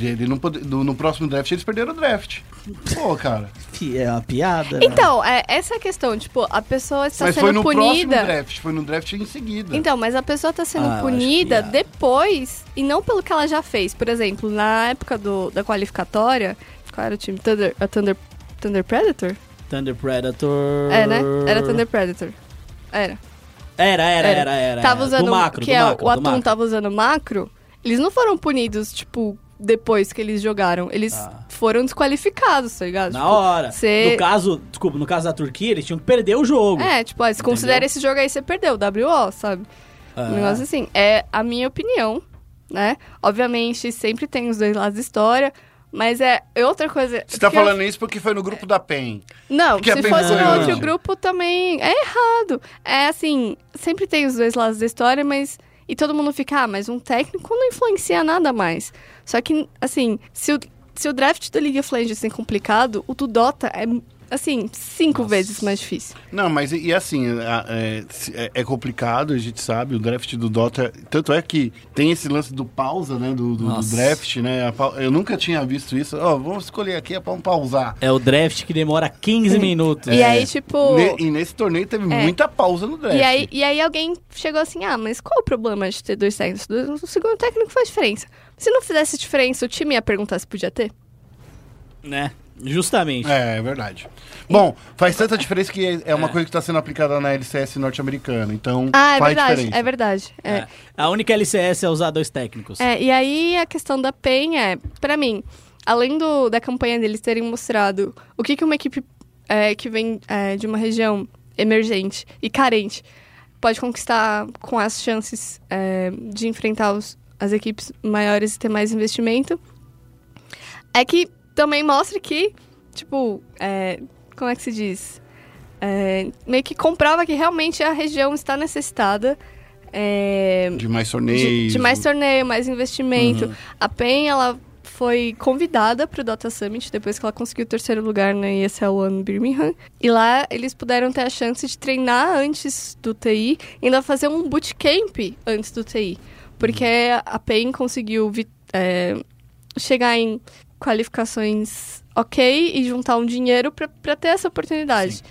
Ele não pode- do- no próximo draft eles perderam o draft. Pô, cara. É uma piada. né? Então, é, essa é a questão, tipo, a pessoa está Mas foi sendo no próximo punida... draft, foi no draft em seguida. Então, mas a pessoa tá sendo Ah, eu punida é. depois e não pelo que ela já fez. Por exemplo, na época do, da qualificatória, qual era o time? Thunder, a Thunder, Thunder Predator? Thunder Predator. É, né? Era Thunder Predator. Era. Era, era, Era. era, era. tava usando. do macro, que do é, macro, o Atum macro. tava usando macro. Eles não foram punidos, tipo, depois que eles jogaram. Eles Ah. foram desqualificados, tá ligado? Na Tipo, hora. cê- No caso, desculpa, no caso da Turquia, eles tinham que perder o jogo. É, tipo, ó, se considera esse jogo aí, você perdeu, WO, sabe? Ah. Um negócio assim. É a minha opinião, né? Obviamente, sempre tem os dois lados da história, mas é outra coisa. Você tá que eu- falando isso porque foi no grupo da PEN. Não, Porque se fosse no outro grupo também é errado. É assim, sempre tem os dois lados da história, mas. E todo mundo fica, ah, mas um técnico não influencia nada mais. Só que, assim, se o, se o draft do League of Legends é complicado, o do Dota é, assim, cinco vezes mais difícil. Não, mas e, e assim, é, é- é complicado, a gente sabe, o draft do Dota. Tanto é que tem esse lance do pausa, né? Do, do- do Nossa. draft, né? eu nunca tinha visto isso. Ó, vamos escolher aqui, é pra pausar. É o draft que demora 15 minutos. E aí, tipo. Ne- e nesse torneio teve É. muita pausa no draft. E aí, e aí alguém chegou assim, ah, mas qual o problema de ter dois técnicos? O segundo técnico faz diferença. Se não fizesse diferença, o time ia perguntar se podia ter? Né? Justamente. É, é verdade. Bom, faz tanta diferença que é- é uma coisa que está sendo aplicada na LCS norte-americana. Então, Ah, é faz verdade, diferença. é verdade. É. É. A única LCS é usar dois técnicos. É, e aí a questão da PEN é, pra mim, além do, da campanha deles terem mostrado o que, que uma equipe é, que vem é, de uma região emergente e carente pode conquistar com as chances é, de enfrentar os- as equipes maiores e ter mais investimento, é que também mostra que, tipo, é, como é que se diz? É, meio que comprova que realmente a região está necessitada é, De mais de, torneios. de mais torneio, mais investimento. A PEN, ela foi convidada para o Dota Summit depois que ela conseguiu o terceiro lugar na ESL One Birmingham. E lá eles puderam ter a chance de treinar antes do TI e ainda fazer um bootcamp antes do TI. Porque a PEN conseguiu é, chegar em qualificações ok e juntar um dinheiro para ter essa oportunidade.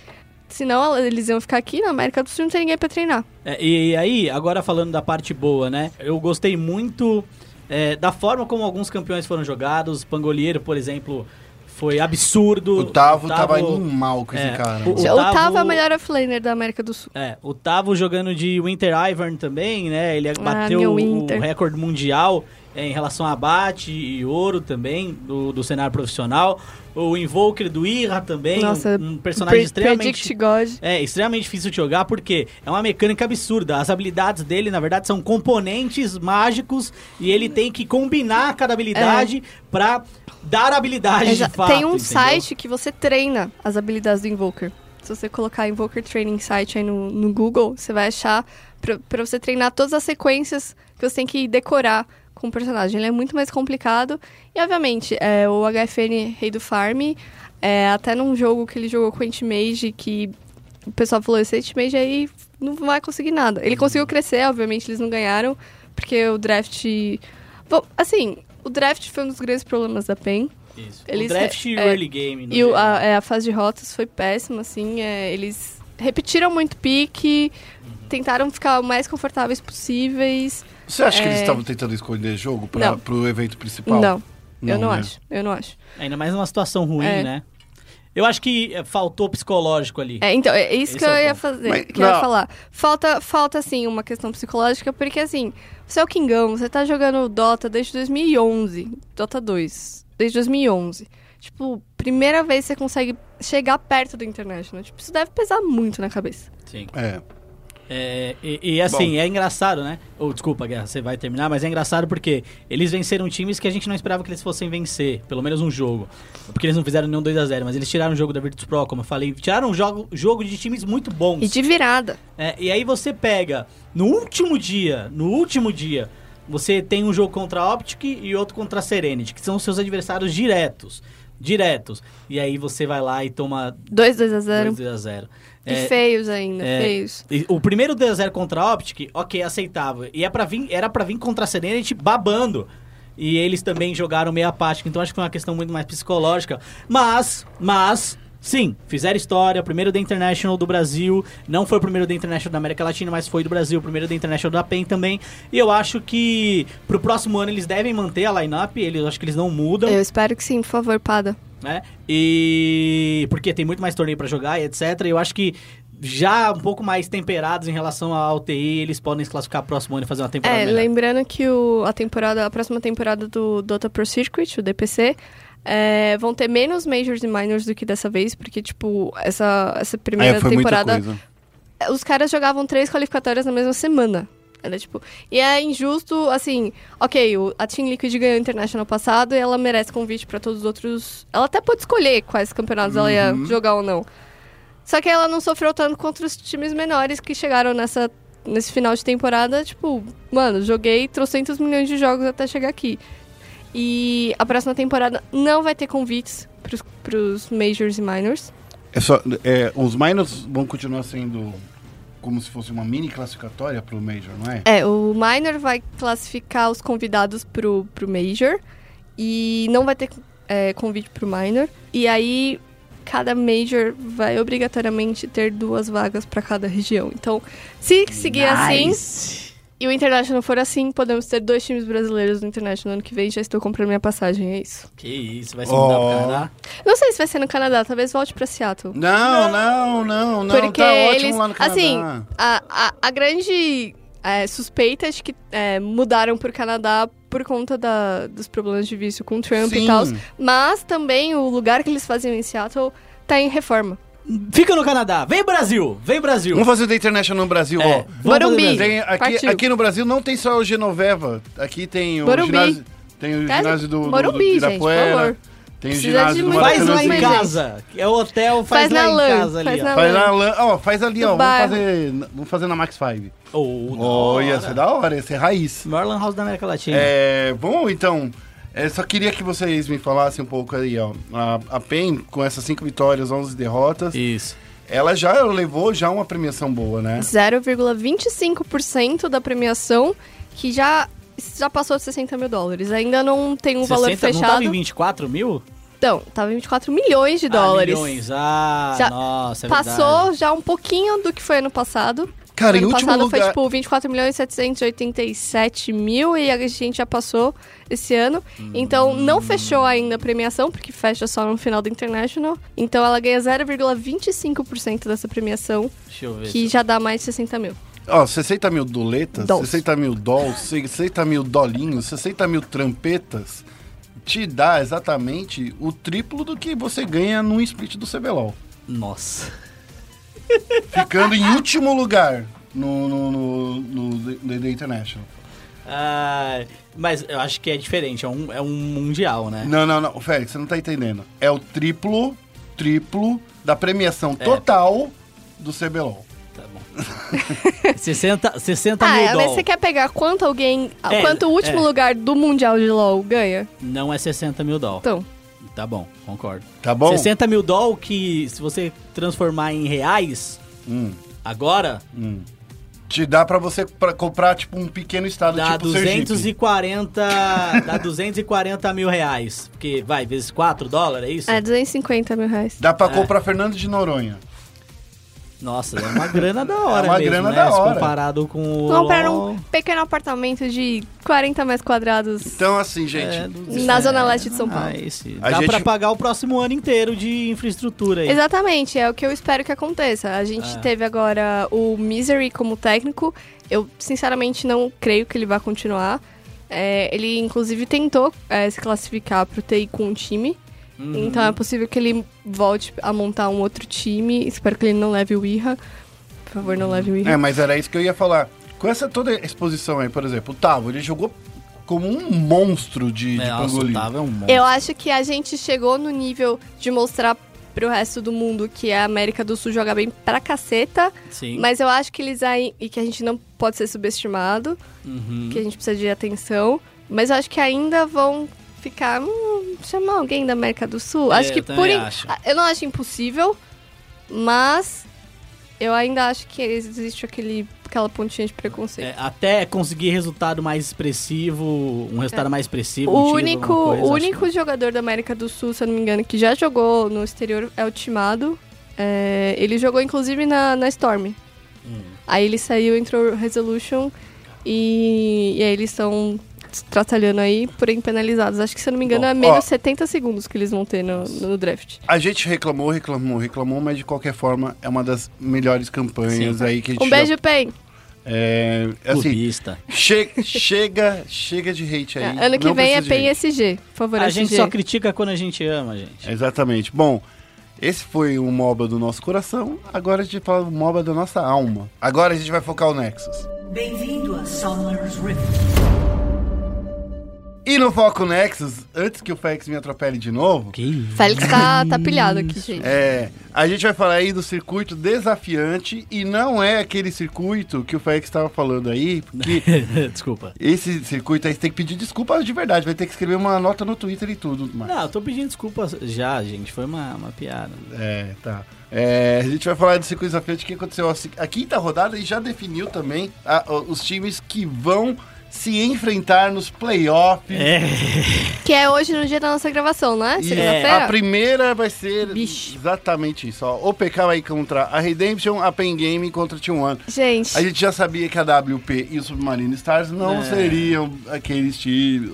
Senão ela- eles iam ficar aqui na América do Sul e não tem ninguém para treinar. É, e aí, agora falando da parte boa, né? Eu gostei muito é, da forma como alguns campeões foram jogados. Pangolieiro, por exemplo, foi absurdo. O Tavo tava Tavo- indo mal com É, esse cara. o- O Tavo- Tavo é o melhor offlaner da América do Sul. É, o Tavo jogando de Winter Ivern também, né? Ele bateu meu o recorde mundial em relação a abate e ouro também do, do cenário profissional. O Invoker do Ira também, Nossa, um, um personagem extremamente... God. É, extremamente difícil de jogar porque é uma mecânica absurda. As habilidades dele, na verdade, são componentes mágicos e ele tem que combinar cada habilidade pra dar habilidade de fato. Tem um entendeu? site que você treina as habilidades do Invoker. Se você colocar Invoker Training Site aí no, no Google, você vai achar pra você treinar todas as sequências que você tem que decorar com o personagem. Ele é muito mais complicado. E, obviamente, é, o HFN Rei do Farm, é, até num jogo que ele jogou com o Anti-Mage, que o pessoal falou, esse Anti-Mage aí não vai conseguir nada. Ele conseguiu crescer, obviamente eles não ganharam, porque o draft... Bom, assim, o draft foi um dos grandes problemas da PEN. Isso. Eles- o draft e o é, early game. E o- a, é, a fase de rotas foi péssima, assim. é, eles repetiram muito pique, tentaram ficar o mais confortáveis possíveis. Você acha que É. eles estavam tentando escolher jogo Não. pro evento principal? Não, eu não né? acho. Eu não acho. Ainda mais numa situação ruim, É. né? Eu acho que é, faltou psicológico ali. É, então, é isso Esse que é eu o ia fazer, Mas, que eu ia não. falar. Falta, falta, assim, uma questão psicológica, porque, assim, você é o Kingão, você tá jogando Dota desde 2011, Dota 2, desde 2011. Tipo, primeira vez você consegue chegar perto do International. Tipo, isso deve pesar muito na cabeça. Sim. É. É, e, e, assim, é engraçado, né? Ou desculpa, Guerra, você vai terminar, mas é engraçado porque eles venceram times que a gente não esperava que eles fossem vencer, pelo menos um jogo. Porque eles não fizeram nenhum 2x0, mas eles tiraram o jogo da Virtus Pro, como eu falei, tiraram um jogo, jogo de times muito bons. E de virada. É, e aí você pega, no último dia, no último dia, você tem um jogo contra a Optic e outro contra a Serenity, que são os seus adversários diretos. Diretos. E aí você vai lá e toma 2 2 a 0 2x0. E feios ainda, é, feios. O primeiro 2x0 contra a Optic, ok, aceitável. E é pra vir, era pra vir contra a Serenity babando. E eles também jogaram meio apático, então acho que foi uma questão muito mais psicológica. Mas, mas, sim, fizeram história. Primeiro da International do Brasil. Não foi o primeiro da International da América Latina, mas foi do Brasil. Primeiro da International da PEN também. E eu acho que pro próximo ano eles devem manter a lineup. Eles, eu acho que eles não mudam Eu espero que sim, por favor, Pada. Né? E porque tem muito mais torneio pra jogar e etc. Eu acho que já um pouco mais temperados em relação ao TI, eles podem se classificar pro próximo ano e fazer uma temporada É, melhor. lembrando que o, a temporada, a próxima temporada do Dota Pro Circuit, o DPC, é, vão ter menos Majors e Minors do que dessa vez, porque, tipo, essa, essa primeira É, temporada coisa. os caras jogavam três qualificatórias na mesma semana. Era tipo. E é injusto, assim. Ok, o- a Team Liquid ganhou o International passado e ela merece convite pra todos os outros. Ela até pode escolher quais campeonatos ela ia Uhum. jogar ou não. Só que ela não sofreu tanto contra os times menores que chegaram nessa, nesse final de temporada. Tipo, mano, joguei trocentos milhões de jogos até chegar aqui. E a próxima temporada não vai ter convites pros, pros Majors e Minors. É só, é, os minors vão continuar sendo como se fosse uma mini classificatória pro Major, não é? É, o Minor vai classificar os convidados pro, pro Major e não vai ter é, convite pro Minor. E aí, cada Major vai obrigatoriamente ter duas vagas pra cada região. Então, se seguir assim e o International for assim, podemos ter dois times brasileiros no International ano que vem. Já estou comprando minha passagem, é isso. Que isso, vai se mudar Oh. pro Canadá? Não sei se vai ser no Canadá, talvez volte pra Seattle. Não, não, não, não. Porque tá ótimo eles, lá no Canadá. assim, a, a, a grande é, suspeita é de que é, mudaram pro Canadá por conta da- dos problemas de vício com o Trump Sim. e tal. Mas também o lugar que eles faziam em Seattle tá em reforma. Fica no Canadá. Vem Brasil. Vem Brasil. Vamos fazer o The International no Brasil, É, ó. Morumbi. Brasil. Tem, aqui, aqui no Brasil não tem só o Genoveva. Aqui tem o Morumbi. ginásio. Tem o ginásio do, do, do Morumbi, gente. Tem o Precisa ginásio do Faz lá em casa. É o hotel, faz, Faz lá na em LAN, casa ali. faz ó. na Faz na, lan- ó, faz ali, ó. Vamos fazer, vamos fazer na Max 5. Oh, Oh, ia ser da hora, ia ser raiz. Maior lan house da América Latina. É, bom, então, é, só queria que vocês me falassem um pouco aí, ó. A, a PEN, com essas 5 vitórias, 11 derrotas, Isso. ela já levou já uma premiação boa, né? 0,25% da premiação, que já, já passou de 60 mil dólares. Ainda não tem um valor 60, Não fechado. tava em 24 mil? Então, tava em 24 milhões de Ah, dólares. milhões. Ah, Já nossa, é Passou verdade. já um pouquinho do que foi ano passado. Cara, em ano último passado lugar... foi tipo 24 milhões e 787 mil e a gente já passou esse ano. Então não fechou ainda a premiação, porque fecha só no final do International. Então ela ganha 0,25% dessa premiação, Deixa eu ver. que já dá mais de 60 mil. Ó, 60 mil doletas, Dolls. 60 mil dolls, 60 mil dolinhos, 60 mil trampetas, te dá exatamente o triplo do que você ganha num split do CBLOL. Nossa. Ficando em último lugar no, no, no, no The- The International. Ah, mas eu acho que é diferente. É um, é um mundial, né? Não, não, não, Félix, você não tá entendendo. É o triplo, triplo da premiação É. total do CBLOL. Tá bom. *laughs* 60, 60 Ah, mil é, mas dólares. você quer pegar quanto alguém. É, quanto o último é. lugar do Mundial de LOL ganha? Não é 60 mil dólares. Então. Tá bom, concordo. Tá bom? 60 mil dólares que, se você transformar em reais, Hum, agora, hum. Te dá pra você pra comprar, tipo, um pequeno estado, dá tipo Sergipe. 240. *laughs* dá 240 mil reais. Porque, vai, vezes 4 dólares, é isso? É 250 mil reais. Dá pra É. comprar Fernando de Noronha. Nossa, é uma grana da *laughs* hora É uma mesmo, grana né? da hora. Comparado com o Comprar LOL, um pequeno apartamento de 40 metros quadrados Então, assim, gente, é, do- na é, Zona Leste de São Paulo. ah, esse- A Dá gente- pra pagar o próximo ano inteiro de infraestrutura aí. Exatamente, é o que eu espero que aconteça. A gente É. teve agora o Misery como técnico. Eu, sinceramente, não creio que ele vai continuar. É, ele, inclusive, tentou é, se classificar pro TI com um time. Uhum. Então é possível que ele volte a montar um outro time. Espero que ele não leve o Irra. Por favor, não leve o Irra. É, mas era isso que eu ia falar. Com essa toda exposição aí, por exemplo, o Tavo, ele jogou como um monstro de, de É, nossa, o pangolim. Otávio é um monstro. Eu acho que a gente chegou no nível de mostrar pro resto do mundo que a América do Sul joga bem pra caceta. Sim. Mas eu acho que eles aí. E que a gente não pode ser subestimado. Uhum. Que a gente precisa de atenção. Mas eu acho que ainda vão ficar. Hum, chamar alguém da América do Sul. É, acho que eu por. acho. Eu não acho impossível. Mas. Eu ainda acho que existe aquele, aquela pontinha de preconceito. É, até conseguir resultado mais expressivo, um resultado mais expressivo. É. O um único, coisa, o acho único jogador da América do Sul, se eu não me engano, que já jogou no exterior é o Timado. É, ele jogou inclusive na, na Storm. Hum. Aí ele saiu, entrou Resolution e, e aí eles estão tratalhando aí, porém penalizados. Acho que, se eu não me engano, Bom, é menos ó. 70 segundos que eles vão ter no, no draft. A gente reclamou, reclamou, reclamou, mas de qualquer forma é uma das melhores campanhas Sim. aí que a gente Um beijo, Pen! já- É, que- assim, che- chega, chega de hate aí. ano que não vem é precisa de Pen hate. SG. Por favor, A SG. gente só critica quando a gente ama, gente. Exatamente. Bom, esse foi o MOBA do nosso coração. Agora a gente fala do MOBA da nossa alma. Agora a gente vai focar o Nexus. Bem-vindo a Summer's Rift. E no Foco Nexus, antes que o Fex me atropele de novo, Que Félix tá, tá pilhado aqui, gente. é, a gente vai falar aí do circuito desafiante e não é aquele circuito que o Fex estava falando aí, porque *laughs* Desculpa. esse circuito aí você tem que pedir desculpa de verdade, vai ter que escrever uma nota no Twitter e tudo. Mas, Não, eu tô pedindo desculpa já, gente. Foi uma, uma piada. é, tá. É, a gente vai falar do circuito desafiante que aconteceu a, a quinta rodada e já definiu também a- o- os times que vão se enfrentar nos playoffs. É. Que é hoje no dia da nossa gravação, é? E Segunda-feira? a primeira vai ser Bicho. exatamente isso. Ó. O PK vai contra a Redemption, a Pen Game contra a T1. Gente, A gente já sabia que a WP e o Submarine Stars não É. seriam aqueles times,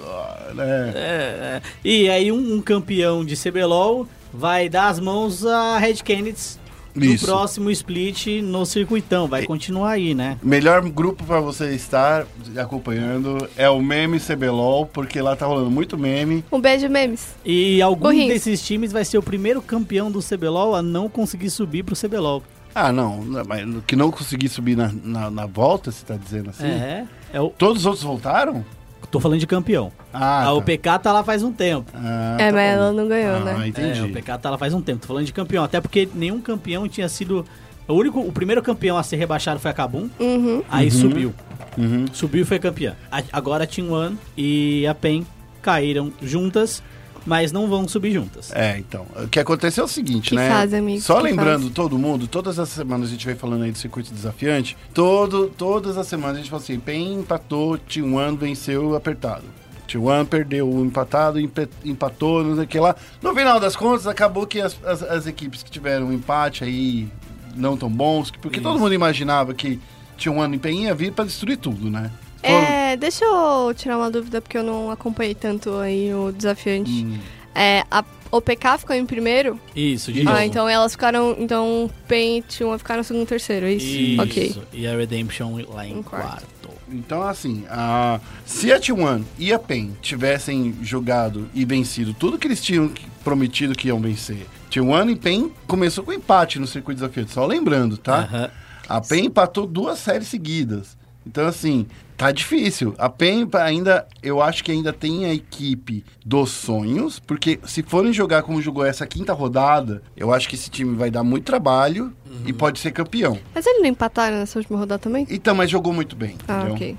né? É, é. E aí um, um campeão de CBLOL vai dar as mãos a Red Canids Isso. próximo split no circuitão. Vai continuar aí, né? Melhor grupo pra você estar acompanhando é o meme CBLOL, porque lá tá rolando muito meme. Um beijo, memes. E algum Corrins. desses times vai ser o primeiro campeão do CBLOL a não conseguir subir pro CBLOL. Ah, não, não, mas que não consegui subir na, na, na volta, você tá dizendo assim? É. é o, Todos os outros voltaram? Tô falando de campeão. Ah, a tá. OPK tá lá faz um tempo. Ah, é, tá mas bom. ela não ganhou, Ah, né? entendi. É, o PK tá lá faz um tempo. Tô falando de campeão. Até porque nenhum campeão tinha sido. O único, o primeiro campeão a ser rebaixado foi a Kabum. Uhum. Aí subiu. Uhum. Subiu e foi campeã. A- agora a Team One e a PEN caíram juntas, mas não vão subir juntas. É, então. O que aconteceu é o seguinte, Que né? fase, amigo, Só que lembrando fase. todo mundo, todas as semanas a gente vem falando aí do circuito desafiante. Todo, todas as semanas a gente fala assim: PEN empatou, Team One venceu apertado. Team One perdeu o empatado, empatou, não sei o que lá. No final das contas, acabou que as, as, as equipes que tiveram um empate aí não tão bons, porque todo mundo imaginava que Team One e PEN ia vir pra destruir tudo, né? É, deixa eu tirar uma dúvida, porque eu não acompanhei tanto aí o desafiante. Hum, É, a OPK ficou em primeiro? Isso, de novo. Ah, então elas ficaram. Então, Paint e uma ficaram em segundo e terceiro, é isso? Isso. Ok. E a Redemption lá em Em quarto. quarto. Então, assim, a... se a T1 e a PEN tivessem jogado e vencido tudo que eles tinham que- prometido que iam vencer, T1 e PEN começou com empate no circuito desafiante, só lembrando, tá? Aham. A PEN empatou duas séries seguidas. Então, assim, tá difícil. A PEN ainda, eu acho que ainda tem a equipe dos sonhos, porque se forem jogar como jogou essa quinta rodada, eu acho que esse time vai dar muito trabalho e pode ser campeão. Mas eles não empataram nessa última rodada também? Então, mas jogou muito bem, Ah, entendeu? ok.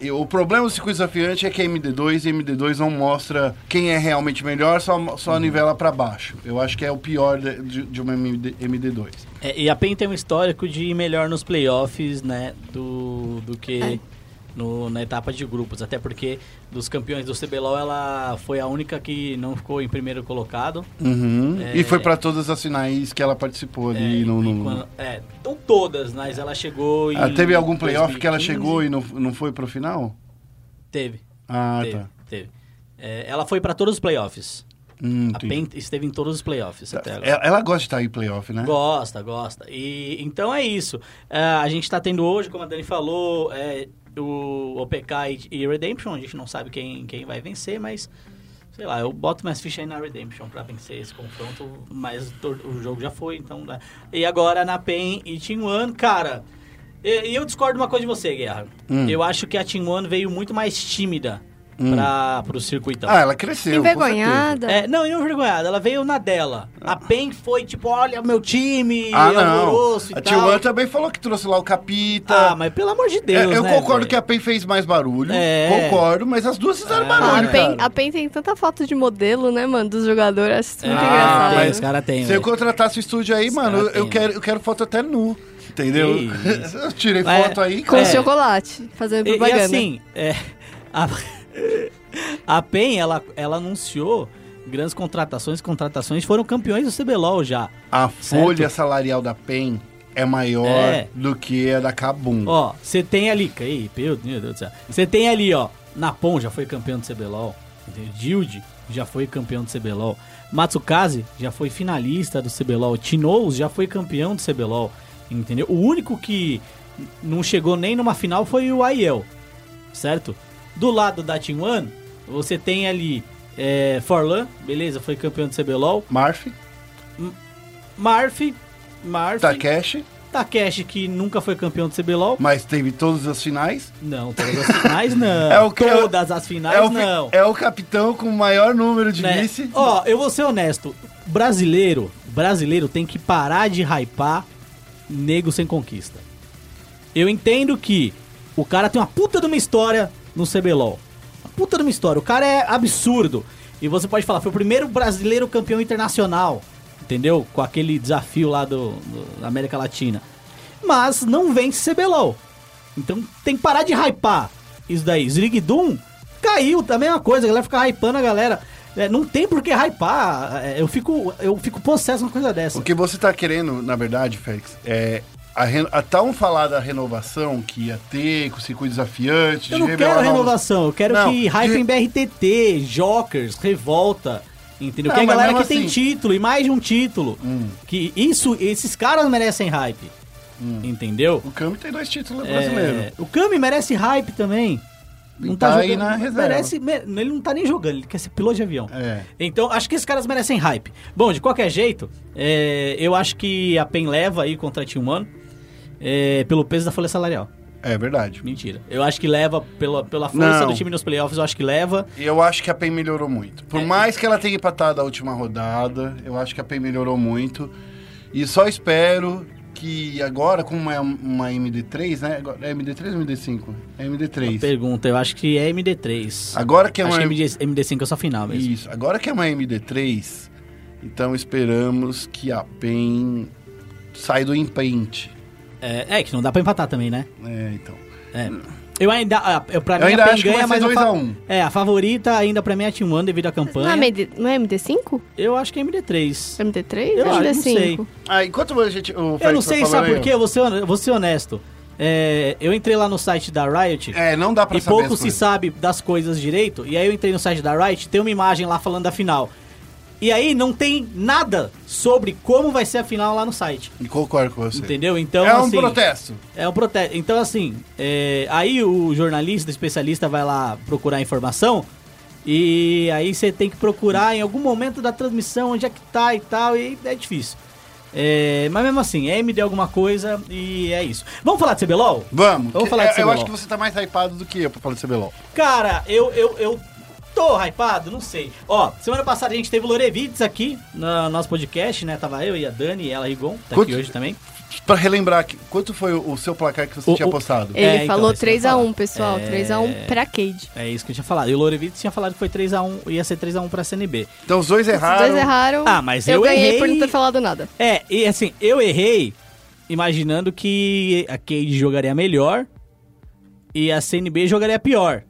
E O problema do circuito desafiante é que a MD2 e a MD2 não mostra quem é realmente melhor, só, só nivela pra baixo. Eu acho que é o pior de, de- de uma MD, MD2. É, e a PEN tem um histórico de ir melhor nos playoffs, né? Do, do que É. no, na etapa de grupos. Até porque dos campeões do CBLOL, ela foi a única que não ficou em primeiro colocado. Uhum. É. E foi pra todas as finais que ela participou ali É, no. no- enquanto- é, não todas, mas ela chegou em. Ah, teve algum playoff que ela 2015? chegou e não, não foi pro final? Teve. Ah, teve, tá. teve. É, ela foi pra todos os playoffs. Hum, esteve em todos os playoffs até agora. ela, gosta de estar em playoff, né? Gosta, gosta. E então é isso. É, a gente tá tendo hoje, como a Dani falou, é, o OPK e, e Redemption. A gente não sabe quem, quem vai vencer, mas sei lá, eu boto minhas fichas aí na Redemption pra vencer esse confronto, mas o jogo já foi, então. Né? E agora na PEN e Team One, cara. E, eu discordo de uma coisa de você, Guerra. Hum. Eu acho que a Team One veio muito mais tímida pra, pro circuitão. Ah, ela cresceu. Envergonhada. É, não, e não envergonhada, ela veio na dela. A PEN foi tipo, olha meu time, Ah, não. e A tal. T1 também falou que trouxe lá o Capita. Ah, mas pelo amor de É, Deus, eu né, concordo velho? que a PEN fez mais barulho. É. Concordo, mas as duas fizeram Ah, barulho, a, Pen, cara. a Pen tem tanta foto de modelo, né, mano, dos jogadores. Acho isso muito Ah, engraçado. tem, os caras têm, Se eu contratasse o estúdio aí, Os mano, cara eu, eu tem, quero, eu quero foto até nu. Entendeu? *laughs* Eu tirei É, foto aí, Com É. chocolate, fazendo E, e propaganda. assim, é, a, a PEN, ela, ela anunciou grandes contratações, contratações, foram campeões do CBLOL já. A Certo. folha salarial da PEN é maior É. do que a da Kabum. Ó, você tem ali, aí, meu Deus do céu. Você tem ali, ó, Napon já foi campeão do CBLOL? Dilde já foi campeão do CBLOL, Matsukaze já foi finalista do CBLOL, Tinous já foi campeão do CBLOL, entendeu? O único que não chegou nem numa final foi o Aiel, certo? Do lado da Team One, você tem ali é, Forlan, beleza, foi campeão do CBLOL, Marf, Marf, Marf, Takeshi, Takeshi que nunca foi campeão do CBLOL, mas teve todas as finais. Não, todas as finais não. *laughs* É o que- todas as finais é, o, não. é o capitão com o maior número de Né? vice. Ó, eu vou ser honesto. Brasileiro, brasileiro tem que parar de hypar nego sem conquista. Eu entendo que o cara tem uma puta de uma história no CBLOL. Uma puta de uma história. O cara é absurdo. E você pode falar, foi o primeiro brasileiro campeão internacional. Entendeu? Com aquele desafio lá do, do- da América Latina. Mas não vence CBLOL. Então tem que parar de hypar isso daí. Zrigdum caiu, tá a mesma coisa, a galera fica hypando a galera. É, não tem por que hypar. É, eu, fico, eu fico possesso uma coisa dessa. O que você tá querendo, na verdade, Félix, é a, ren- a tão falar da renovação que ia ter, com o circuito desafiante, Eu de não quero novos- renovação, eu quero Não, que de- hype em BRTT, Jokers, Revolta, Entendeu? Não, que é a galera que tem assim- Hum. título e mais de um título. Que isso, esses caras merecem hype. Hum. Entendeu? O Kami tem dois títulos É, brasileiros. o Kami merece hype também. Não tá, tá aí jogando. na reserva. merece, mer- ele não tá nem jogando, ele quer ser piloto de avião. É. Então, acho que esses caras merecem hype. Bom, de qualquer jeito, é, eu acho que a PEN leva aí contra a Team One é, pelo peso da folha salarial. É verdade. Mentira. Eu acho que leva pela, pela força Não. do time nos playoffs, eu acho que leva. Eu acho que a PEN melhorou muito. É. Por mais que ela tenha empatado a última rodada, eu acho que a PEN melhorou muito. E só espero que agora, como é uma MD3, né? Agora- É MD3 ou MD5? É MD3. Pergunta, eu acho que é MD3. Agora que é acho uma que MD, MD5 é só final mesmo. Isso. Agora que é uma MD3, então esperamos que a PEN saia do empente. É, é, que não dá pra empatar também, né? É, então. É. Eu ainda. Eu, pra Eu mim, ainda a acho que ganha, vai ser mas a 2 a fa- 1. É, a favorita ainda pra mim é a Team One devido à Não é, campanha. MD, não é MD5? Eu acho que é MD3. É MD3? Eu é acho, não MD5? sei. Ah, enquanto a gente. O Eu não tá sei, sabe por quê? Eu vou ser, vou ser honesto. É, eu entrei lá no site da Riot É, não dá pra e saber. pouco se coisas. sabe das coisas direito. E aí eu entrei no site da Riot, tem uma imagem lá falando da final. E aí não tem nada sobre como vai ser a final lá no site. E Concordo com você. Entendeu? Então, é um assim, protesto. É um protesto. Então, assim, é, aí o jornalista, o especialista vai lá procurar informação. E aí você tem que procurar em algum momento da transmissão onde é que tá e tal. E é difícil. É, mas mesmo assim, é MD alguma coisa e é isso. Vamos falar de CBLOL? Vamos. Vamos falar de é, Eu CBLOL. acho que você tá mais hypado do que eu pra falar de CBLOL. Cara, eu, eu, eu tô hypado, não sei. Ó, semana passada a gente teve o Lorevides aqui no nosso podcast, né? Tava eu e a Dani e ela, Rigon, tá Quanto- aqui hoje também. Pra relembrar, aqui, quanto foi o, seu placar que você O- tinha o- postado? Ele É, então, falou isso que eu ia 3x1, falar. pessoal. É. 3x1 pra Cade. É isso que eu tinha falado. E o Lorevides tinha falado que foi 3x1, ia ser 3x1 pra CNB. Então os dois Os erraram. dois erraram. Ah, mas eu eu ganhei errei. por não ter falado nada. É, e assim, eu errei imaginando que a Cade jogaria melhor e a CNB jogaria pior.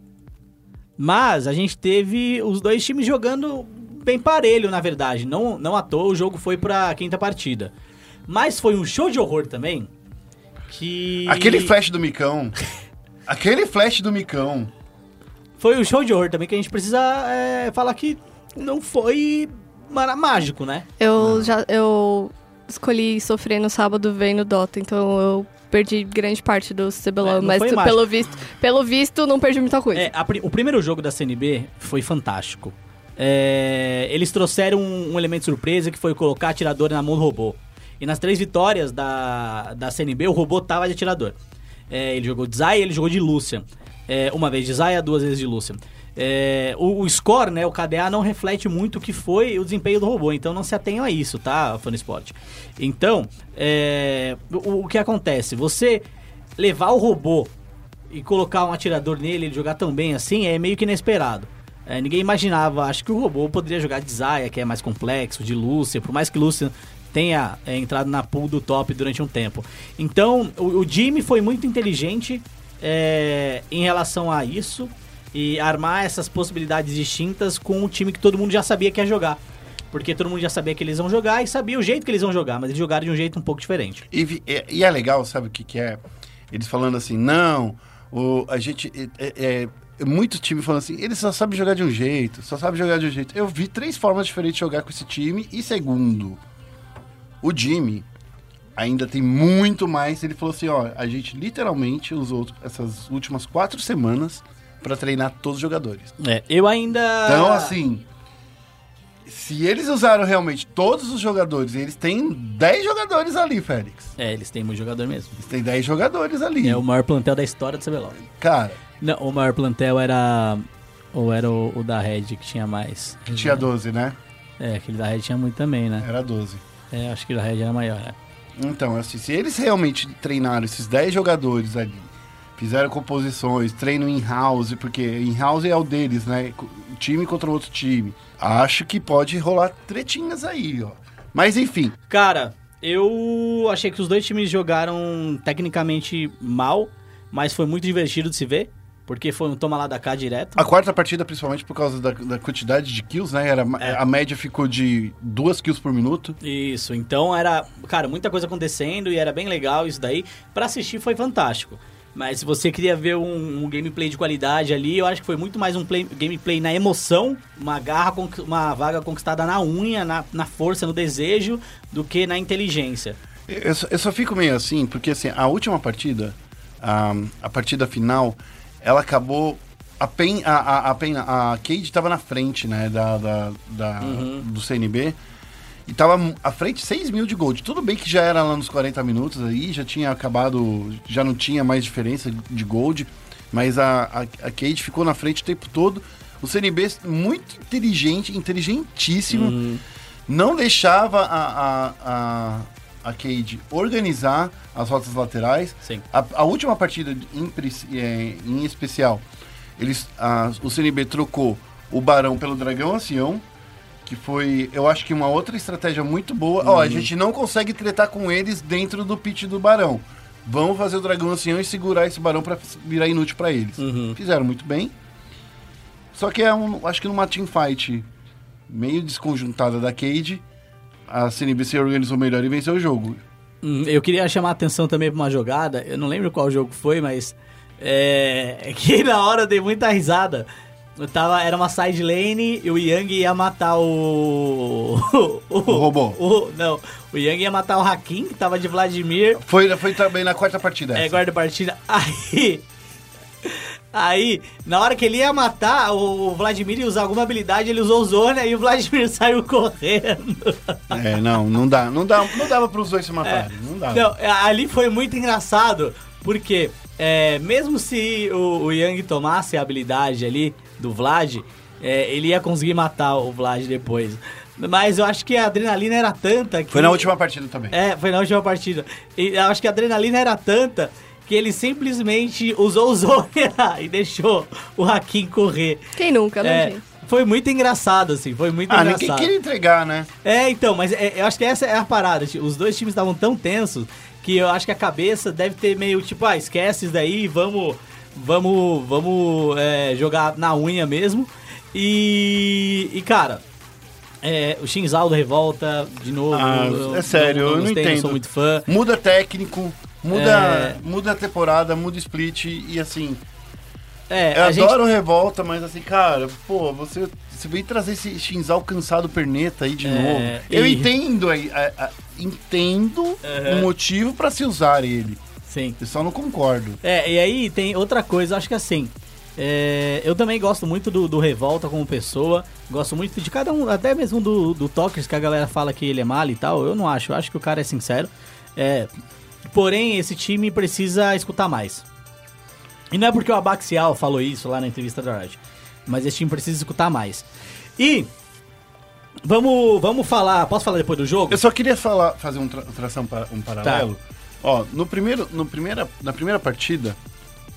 Mas a gente teve os dois times jogando bem parelho, na verdade. Não, não à toa, o jogo foi pra quinta partida. Mas foi um show de horror também. Que. Aquele flash do Micão. *laughs* aquele flash do Micão. Foi um show de horror também que a gente precisa é, falar que não foi mara- mágico, né? Eu já eu escolhi sofrer no sábado vendo Dota, então eu perdi grande parte do É, CBLOL, não mas tu- pelo visto, pelo visto não perdi muita coisa. É, a o primeiro jogo da CNB foi fantástico. É, eles trouxeram um, um elemento surpresa que foi colocar atirador na mão do robô. E nas três vitórias da, da CNB, o robô tava de atirador. É, ele jogou de Zaya e ele jogou de Lucian. É, uma vez de Zaya, duas vezes de Lucian. É, o, o score, né, o KDA, não reflete muito o que foi o desempenho do robô, então não se atenham a isso, tá, Sport? Então, é, o, o que acontece? Você levar o robô e colocar um atirador nele, ele jogar tão bem assim, é meio que inesperado. É, ninguém imaginava, acho que o robô poderia jogar de Zaya, que é mais complexo, de Lúcia, por mais que Lúcia tenha é, entrado na pool do top durante um tempo. Então, o, o Jimmy foi muito inteligente é, em relação a isso e armar essas possibilidades distintas com o time que todo mundo já sabia que ia jogar. Porque todo mundo já sabia que eles iam jogar e sabia o jeito que eles iam jogar, mas eles jogaram de um jeito um pouco diferente. E, é- e é legal, sabe o que, que é? Eles falando assim, não, o, a gente. É, é, muito time falando assim, ele só sabe jogar de um jeito, só sabe jogar de um jeito. Eu vi três formas diferentes de jogar com esse time. E segundo, o Jimmy ainda tem muito mais. Ele falou assim: ó, a gente literalmente usou essas últimas quatro semanas pra treinar todos os jogadores. É, eu ainda. Então, assim. Se eles usaram realmente todos os jogadores, eles têm 10 jogadores ali, Félix. É, eles têm muito jogador mesmo. Eles têm 10 jogadores ali. É o maior plantel da história do CBLOL. Cara, Não, o maior plantel era. Ou era o, o da Red que tinha mais? que tinha 12, né? É, aquele da Red tinha muito também, né? Era 12. É, acho que o da Red era maior, né? Então, assim, se eles realmente treinaram esses 10 jogadores ali, fizeram composições, treino in-house, porque in-house é o deles, né? Time contra outro time. Acho que pode rolar tretinhas aí, ó. Mas enfim, Cara, eu achei que os dois times jogaram tecnicamente mal, mas foi muito divertido de se ver. Porque foi um toma lá da cá direto. a quarta partida, principalmente por causa da, da quantidade de kills, né? Era, É. A média ficou de duas kills por minuto. Isso, então era, cara, muita coisa acontecendo e era bem legal isso daí. Pra assistir foi fantástico. Mas se você queria ver um, um gameplay de qualidade ali, eu acho que foi muito mais um play- gameplay na emoção, uma garra, uma vaga conquistada na unha, na, na força, no desejo, do que na inteligência. Eu só, eu só fico meio assim, porque assim, a última partida, a, a partida final, ela acabou. A Pen, a, a, a, Pen, a Cade estava na frente, né, da, da, da- do CNB. E tava à frente 6 mil de gold. Tudo bem que já era lá nos 40 minutos aí, já tinha acabado, já não tinha mais diferença de gold. Mas a, a, a Cade ficou na frente o tempo todo. O CNB muito inteligente, inteligentíssimo não deixava a, a, a, a Cade organizar as rotas laterais. A, a última partida em, é, em especial, eles, a- o CNB trocou o Barão pelo Dragão Ancião, que foi, eu acho que uma outra estratégia muito boa. Ó, a gente não consegue tretar com eles dentro do pitch do Barão. Vamos fazer o Dragão Ancião e segurar esse Barão para virar inútil para eles. Fizeram muito bem. Só que é um, acho que numa teamfight meio desconjuntada da Cade, a CNB se organizou melhor e venceu o jogo. Hum, Eu queria chamar a atenção também pra uma jogada, eu não lembro qual jogo foi, mas é, *laughs* que na hora eu dei muita risada. Eu tava, era uma side lane e o Yang ia matar o. O, robô. o- não, o Yang ia matar o Hakim, que tava de Vladimir. Foi, foi também na quarta partida. É, essa. guarda-partida. *laughs* Aí. Aí, na hora que ele ia matar, o Vladimir ia usar alguma habilidade, ele usou Zônia e o Vladimir *laughs* saiu correndo. É, não, não dá, não dá, não dava para os dois se matarem, não dava. Não, é, ali foi muito engraçado, porque é, mesmo se o, o Yang tomasse a habilidade ali do Vlad, é, ele ia conseguir matar o Vlad depois. Mas eu acho que a adrenalina era tanta que. Foi na última partida também. É, foi na última partida. E eu acho que a adrenalina era tanta que ele simplesmente usou o Zônia *laughs* e deixou o Hakim correr. Quem nunca, né, É, gente? foi muito engraçado, assim, foi muito ah, ninguém engraçado. queria entregar, né? É, então, mas é, eu acho que essa é a parada. tipo, Os dois times estavam tão tensos que eu acho que a cabeça deve ter meio tipo, ah, esquece isso daí, vamos, vamos, vamos é, jogar na unha mesmo. E, e cara, é, o Shinzal do Revolta, de novo. Ah, eu- é sério, eu não gostei, entendo. sou muito fã. Muda técnico, muda, É. muda a temporada, muda split e assim, É, eu a gente- adoro revolta, mas assim, cara, pô, você, você veio trazer esse Shinzal cansado perneta aí de É, novo. Eu e- entendo entendo o motivo pra se usar ele. Sim. Eu só não concordo. É, e aí tem outra coisa, acho que assim. é, eu também gosto muito do, do Revolta como pessoa. Gosto muito de cada um, até mesmo do, do Tokers, que a galera fala que ele é mal e tal. Eu não acho, eu acho que o cara é sincero. É, porém, esse time precisa escutar mais. E não é porque o Abaxial falou isso lá na entrevista da Riot. Mas esse time precisa escutar mais. E. Vamos, vamos falar. Posso falar depois do jogo? Eu só queria falar, fazer um, tra um paralelo. Tá. Ó, no primeiro, no primeira, na primeira partida,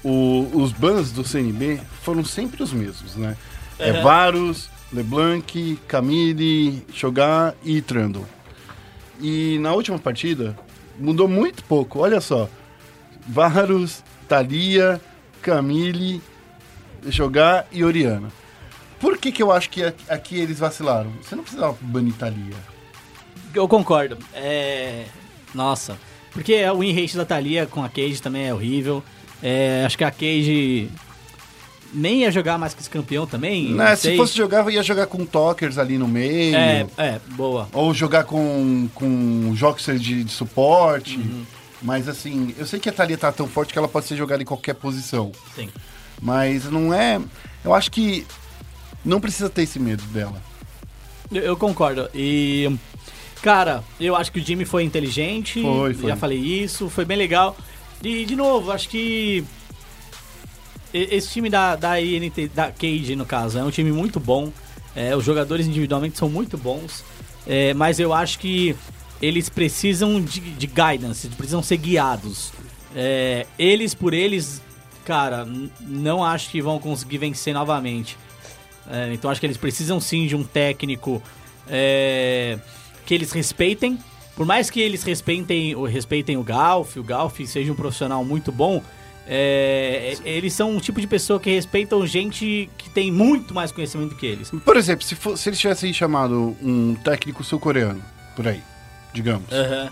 o- os bans do CNB foram sempre os mesmos, né? É. Varus, LeBlanc, Camille, Shogar e Trundle. E na última partida, mudou muito pouco. Olha só. Varus, Thalia, Camille, Shogar e Oriana. Por que que eu acho que aqui, aqui eles vacilaram? Você não precisava banir Thalia. Eu concordo. É. Nossa. Porque o win rate da Thalia com a Cage também é horrível. É, acho que a Cage nem ia jogar mais que esse campeão também. Né, não se sei. fosse jogar, ia jogar com Tokers ali no meio. É, é, boa. Ou jogar com, com Joxer de, de suporte. Uhum. Mas assim, eu sei que a Thalia tá tão forte que ela pode ser jogada em qualquer posição. Sim. Mas não é. Eu acho que não precisa ter esse medo dela. Eu, eu concordo. E. Cara, eu acho que o Jimmy foi inteligente. Foi, foi. Já falei isso, foi bem legal. E, de novo, acho que. Esse time da, da INT, da Cage, no caso, é um time muito bom. É, os jogadores individualmente são muito bons. É, mas eu acho que eles precisam de, de guidance, precisam ser guiados. É, eles por eles, cara, não acho que vão conseguir vencer novamente. É, então acho que eles precisam sim de um técnico é, que eles respeitem. Por mais que eles respeitem, o- respeitem o Galf, o Galf seja um profissional muito bom, é, eles são um tipo de pessoa que respeitam gente que tem muito mais conhecimento que eles. Por exemplo, se, for- se eles tivessem chamado um técnico sul-coreano, por aí, digamos. Aham.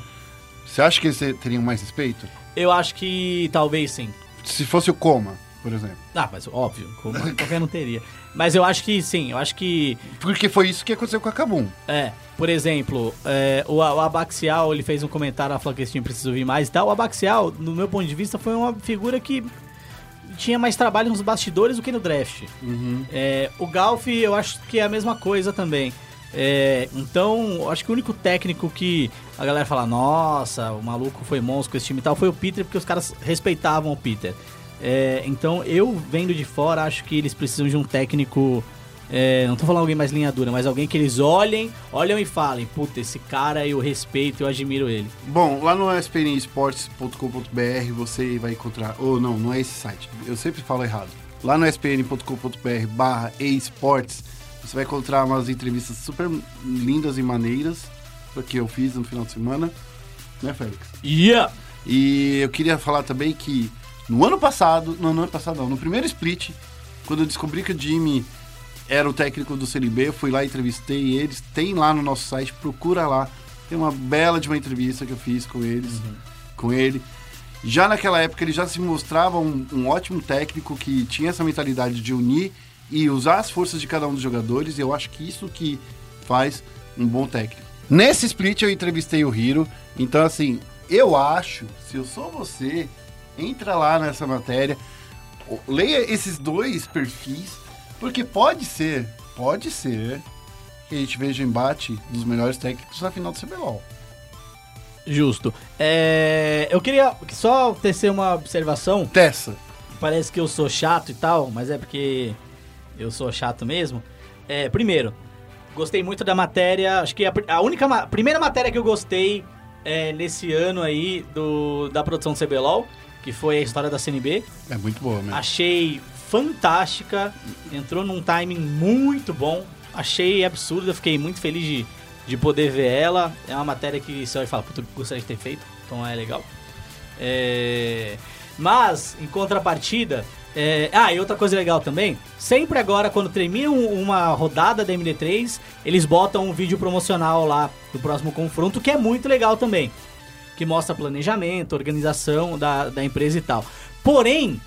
Você acha que eles teriam mais respeito? Eu acho que talvez sim. Se fosse o Coma, por exemplo. Ah, mas óbvio, como *laughs* qualquer não teria. Mas eu acho que sim, eu acho que Porque foi isso que aconteceu com a Kabum. É, por exemplo, é, o, o Abaxial, ele fez um comentário, falou que esse time precisa ouvir mais e tal. O Abaxial, no meu ponto de vista, foi uma figura que tinha mais trabalho nos bastidores do que no draft. É, o Galf, eu acho que é a mesma coisa também. É, então, eu acho que o único técnico que a galera fala, nossa, o maluco foi monstro com esse time e tal, foi o Peter, porque os caras respeitavam o Peter. É, então, eu vendo de fora, acho que eles precisam de um técnico. é, não tô falando alguém mais linha dura, mas alguém que eles olhem, olham e falem, puta, esse cara eu respeito, eu admiro ele. Bom, lá no spnesports.com.br você vai encontrar. Ou não, não é esse site. Eu sempre falo errado. Lá no spn.com.br barra esports você vai encontrar umas entrevistas super lindas e maneiras que eu fiz no final de semana. Né, Félix? Yeah! E eu queria falar também que no ano passado, não, no ano passado não, no primeiro split, quando eu descobri que o Jimmy era o técnico do Série B, eu fui lá e entrevistei eles. Tem lá no nosso site, procura lá. Tem uma bela de uma entrevista que eu fiz com eles, com ele. Já naquela época ele já se mostrava um, um ótimo técnico que tinha essa mentalidade de unir e usar as forças de cada um dos jogadores. E eu acho que isso que faz um bom técnico. Nesse split eu entrevistei o Hiro. Então, assim, eu acho, se eu sou você, entra lá nessa matéria, leia esses dois perfis, porque pode ser, pode ser que a gente veja o embate dos melhores técnicos na final do CBLOL. Justo. É, eu queria só tecer uma observação. Tessa. Parece que eu sou chato e tal, mas é porque eu sou chato mesmo. É, primeiro, gostei muito da matéria. Acho que a, a única ma- primeira matéria que eu gostei é, nesse ano aí do, da produção do CBLOL, que foi a história da CNB. É muito boa mesmo. Achei fantástica, entrou num timing muito bom. Achei absurda, fiquei muito feliz de, de poder ver ela. É uma matéria que você vai falar, puta, gostaria de ter feito, então é legal. É, Mas, em contrapartida. é, Ah, e outra coisa legal também, sempre agora, quando termina um- uma rodada da MD3, eles botam um vídeo promocional lá do próximo confronto, que é muito legal também. Que mostra planejamento, organização da, da empresa e tal. Porém,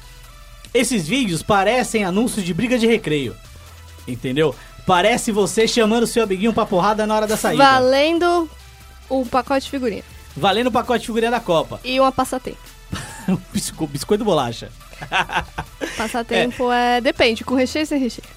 esses vídeos parecem anúncios de briga de recreio. Entendeu? Parece você chamando seu amiguinho pra porrada na hora da saída. Valendo o pacote de figurinha. Valendo o pacote de figurinha da Copa. E uma passatempo. *laughs* Bisco- biscoito bolacha. *laughs* Passatempo é. Depende, com recheio ou sem recheio.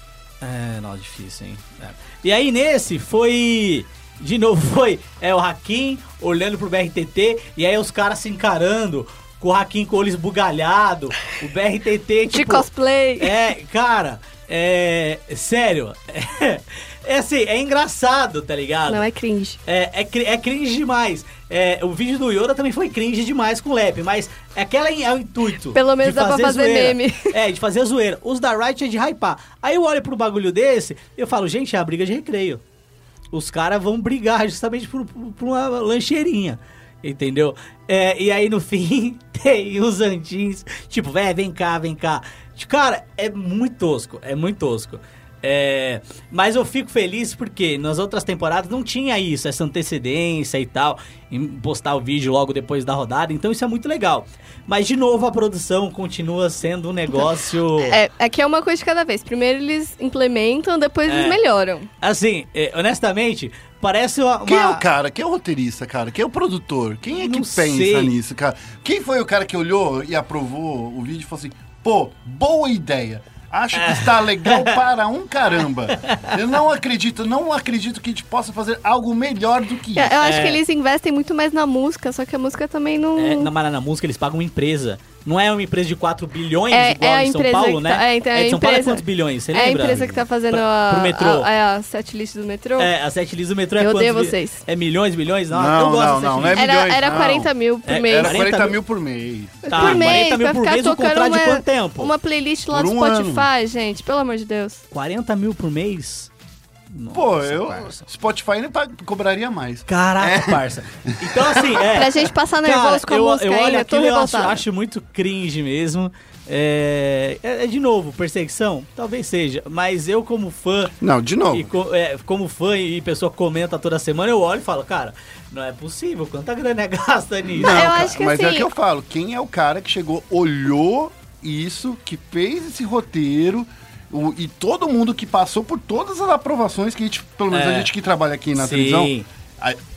É, não, difícil, hein? É. E aí nesse foi. De novo foi é, o Hakim olhando pro BRTT e aí os caras se encarando com o Hakim com o olho esbugalhado, o BRTT De tipo. cosplay. É, cara, é. Sério. *laughs* É, assim, é engraçado, tá ligado? Não, é cringe. É, é, é cringe demais. É, o vídeo do Yoda também foi cringe demais com o Lep, mas aquela é o intuito. Pelo menos de dá pra fazer zoeira. meme. *laughs* É, de fazer zoeira. Os da Riot é de hypar. Aí eu olho pro bagulho desse e eu falo, gente, é a briga de recreio. Os caras vão brigar justamente por, por- uma lancheirinha. Entendeu? É, e aí no *laughs* fim tem os antins, tipo, vem cá, vem cá. Cara, é muito tosco, é muito tosco. É, mas eu fico feliz porque nas outras temporadas não tinha isso, essa antecedência e tal, em postar o vídeo logo depois da rodada, então isso é muito legal. Mas de novo a produção continua sendo um negócio. *laughs* É, é que é uma coisa de cada vez. Primeiro eles implementam, depois É. eles melhoram. Assim, é, honestamente, parece uma. Quem é uma- o cara? Quem é o roteirista, cara? Quem é o produtor? Quem é que Não pensa sei. nisso, cara? Quem foi o cara que olhou e aprovou o vídeo e falou assim: pô, boa ideia. Acho que está legal *laughs* para um caramba. Eu não acredito, não acredito que a gente possa fazer algo melhor do que Eu, isso. eu acho É. que eles investem muito mais na música, só que a música também não. É, na, mas na música eles pagam uma empresa. Não é uma empresa de 4 bilhões É- igual é a em São empresa Paulo, que né? tá- é, então, é de a São Paulo é empresa- quantos bilhões? Você é a lembra? empresa que tá fazendo Pra- a, pro metrô. a, é a setlist do metrô. É, a sete list do metrô é Eu quantos odeio bi- vocês. É milhões, bilhões? Não, Não, eu gosto não, não, setlist. não é era milhões, era não. 40 mil por É, mês. Era 40 40 mil por mês. Tá, por mês, 40 mil por mês, um tocando contrato de uma, quanto tempo? uma playlist lá Por do um Spotify, gente. Pelo amor de Deus. 40 mil por mês? Pô, Nossa, eu. parça. Spotify nem pag- cobraria mais. Caraca, parça. *laughs* Então, assim, é. Pra gente passar nervoso Cara, com a eu, música eu olho aquilo e eu acho, acho muito cringe mesmo. É, é, é, de novo, perseguição? Talvez seja. Mas eu, como fã, Não, de novo. e co- é, como fã e pessoa que comenta toda semana, eu olho e falo, cara, não é possível. Quanta grana é gasta nisso? Não, eu cara, acho que mas é assim- o que eu falo. Quem é o cara que chegou, olhou isso, que fez esse roteiro. O- e todo mundo que passou por todas as aprovações que a gente, pelo menos É. a gente que trabalha aqui na Sim. televisão,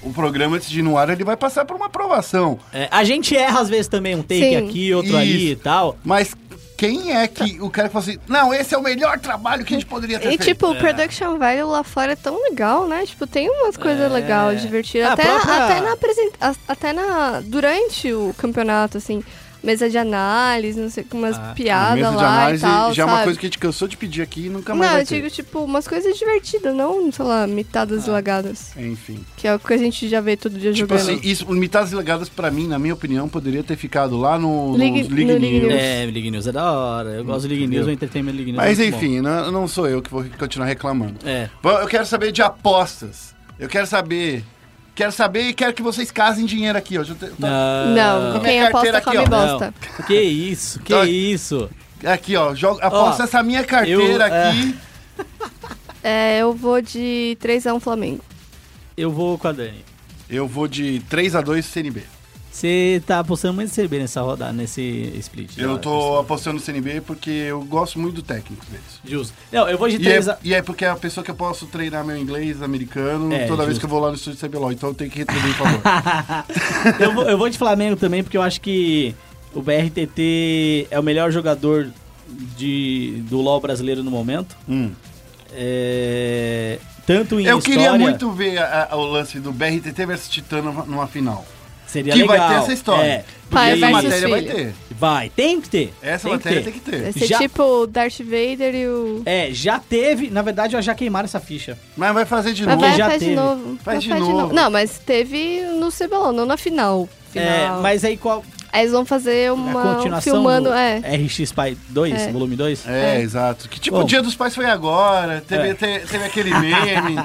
o programa antes de ir no ar, ele vai passar por uma aprovação. É, a gente erra às vezes também um take Sim. aqui, outro ali Isso. e tal. Mas quem é que o cara que fala assim, não, esse é o melhor trabalho que a gente poderia ter E feito? tipo, o production value lá fora é tão legal, né? Tipo, tem umas coisas É. legais, divertidas. Até, própria- até na apresentação. Até na. Durante o campeonato, assim, mesa de análise, não sei, com umas Ah, piadas Mesa de lá análise e tal. já é uma coisa que a gente cansou de pedir aqui e nunca mais Não, vai eu ter. digo, tipo, umas coisas divertidas, não, sei lá, Ah. mitadas e lagadas. Enfim. Que é o que a gente já vê todo dia Tipo jogando. assim, isso, Limitadas e Legadas, pra mim, na minha opinião, poderia ter ficado lá no, League- nos League no League News. News. É, League News é da hora. Eu gosto do League Entendeu? News, o Entertainment League News. Mas é enfim, não, não sou eu que vou continuar reclamando. É. Bom, Eu quero saber de apostas. Eu quero saber. Quero saber e quero que vocês casem dinheiro aqui, ó. Não, Com a quem aposta carteira come ó. bosta. Que isso, que Então- isso. Aqui, ó. Jogo, aposta Ó, essa minha carteira eu, é, aqui. É, eu vou de 3x1 Flamengo. Eu vou com a Dani. Eu vou de 3x2 CNB. Você tá apostando muito CB nessa rodada, nesse split. Eu tô apostando no CNB porque eu gosto muito do técnico deles. Justo. Não, eu vou de E é, 3 a... e é porque é a pessoa que eu posso treinar meu inglês americano É, toda vez justo. que eu vou lá no estúdio CBLOL. Então eu tenho que retribuir, por favor. *laughs* eu, vou, eu vou de Flamengo também, porque eu acho que o BRTT é o melhor jogador de, do LoL brasileiro no momento. Hum. É, tanto em Eu história... queria muito ver a- a- o lance do BRTT versus Titã numa, numa final. Seria que legal. vai ter essa história. É, Pai essa matéria vai ter. vai, tem que ter. Essa tem matéria que ter. tem que ter. Vai ser Já- tipo o Darth Vader e o. É, já teve, na verdade, já queimaram essa ficha. Mas vai fazer de Mas novo. vai já faz de teve. novo. Faz Vai de novo. Não, mas teve no CBLOL, não na final. É, final. mas aí qual Aí eles vão fazer a uma. continuação filmando, do é. RX Spy 2, É. volume 2? É, É. exato. Que tipo, Bom. o Dia dos Pais foi agora, teve, É. te- teve aquele meme,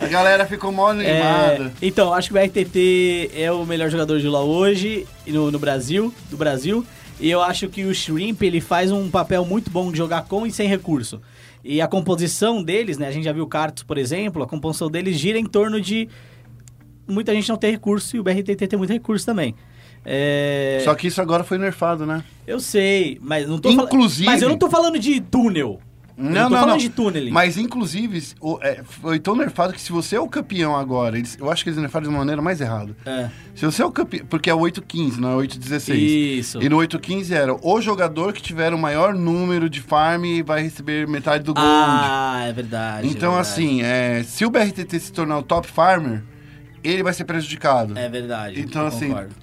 a galera ficou mó *laughs* É, animada. então, acho que o RTT é o melhor jogador de LoL hoje no, no Brasil, do Brasil. E eu acho que o Shrimp, ele faz um papel muito bom de jogar com e sem recurso. E a composição deles, né? A gente já viu o Cartus, por exemplo, a composição deles gira em torno de muita gente não ter recurso e o BRTT tem muito recurso também. É, Só que isso agora foi nerfado, né? Eu sei, mas não tô Inclusive- Mas eu não tô falando de túnel. eu não tô falando de túnel. Mas, inclusive, o- é, foi tão nerfado que se você é o campeão agora, eles- eu acho que eles nerfaram de uma maneira mais errada. É. Se você é o campeão, porque é o 8-15, não é o 8-16. Isso. E no 8-15 era o jogador que tiver o maior número de farm vai receber metade do gold. Ah, é verdade. então, é verdade. assim, é, se o BRTT se tornar o top farmer, ele vai ser prejudicado. É verdade. Então, assim, concordo.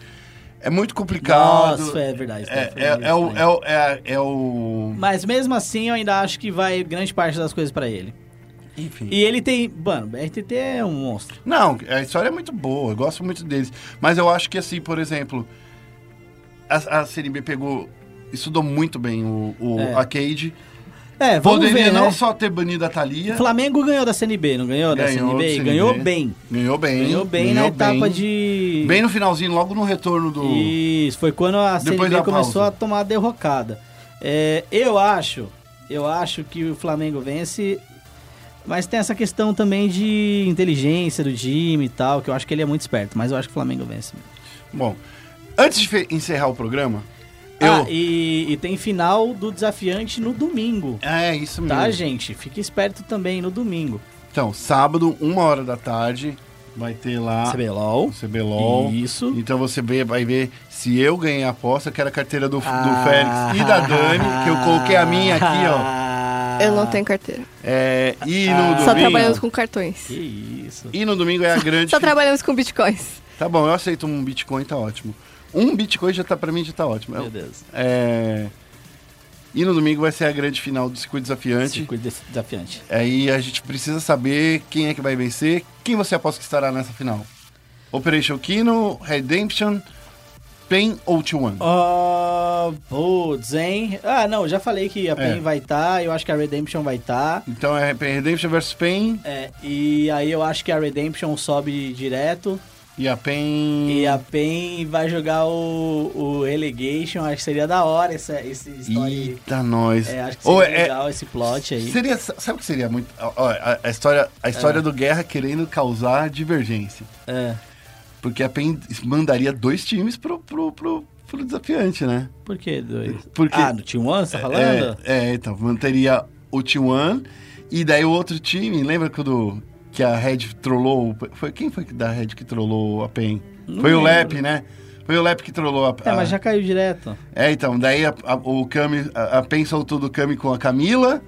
É muito complicado. Nossa, é verdade. É, é, é o, estranho. é, o, é, é o. Mas mesmo assim, eu ainda acho que vai grande parte das coisas pra ele. Enfim. E ele tem. Mano, o RTT é um monstro. Não, a história é muito boa, eu gosto muito deles. Mas eu acho que, assim, por exemplo, a, a CNB pegou. Estudou muito bem o, o É. Arcade. É, vamos Poderia ver. não né? só ter banido a Thalia. O Flamengo ganhou da CNB, não ganhou, da Ganhou CNB? CNB. Ganhou bem. Ganhou bem. Ganhou bem ganhou na etapa bem. de. Bem no finalzinho, logo no retorno do. Isso, foi quando a Depois CNB começou pausa. a tomar a derrocada. É, eu acho, eu acho que o Flamengo vence, mas tem essa questão também de inteligência do time e tal, que eu acho que ele é muito esperto, mas eu acho que o Flamengo vence. Bom, antes de encerrar o programa, eu. Ah, e, e tem final do desafiante no domingo. É, isso mesmo. Tá, gente? Fique esperto também no domingo. Então, sábado, uma hora da tarde, vai ter lá CBLOL. CBLOL. Isso. Então você vê- vai ver se eu ganhei a aposta, que era a carteira do, do Ah. Félix e da Dani, que eu coloquei a minha aqui, ó. Eu não tenho carteira. É, e no Ah. Só domingo. trabalhamos com cartões. Que isso. E no domingo é a *laughs* grande. Só trabalhamos com bitcoins. Tá bom, eu aceito um Bitcoin, tá ótimo. Um Bitcoin já tá pra mim já tá ótimo. Meu Deus. É. E no domingo vai ser a grande final do circuito desafiante. Circuito desafiante. Aí a gente precisa saber quem é que vai vencer. Quem você aposta que estará nessa final? Operation Kino, Redemption, Pain ou T1? Ah, putz, hein? Ah, não, já falei que a PEN É. vai estar, eu acho que a Redemption vai estar. Então é Redemption versus Pain É, e aí eu acho que a Redemption sobe direto. E a Pain. E a PEN vai jogar o, o Relegation. Acho que seria da hora essa, essa história. Eita, nós. É, acho que Ou seria é- legal esse plot aí. Seria, sabe o que seria muito. ó, a, a história, a história É. do Guerra querendo causar divergência. É. Porque a PEN mandaria dois times pro, pro, pro, pro desafiante, né? Por que dois? Porque- Ah, no Team One, você tá falando? É, é, então, manteria o T1 e daí o outro time, lembra quando que a Red trollou? Foi quem foi da Red que trollou a PEN? Não foi o lembro. Lep, né? Foi o Lep que trollou a, É, mas já caiu direto. É, então, daí a, a- o Kami, a, a PEN soltou do Kami com a Camila,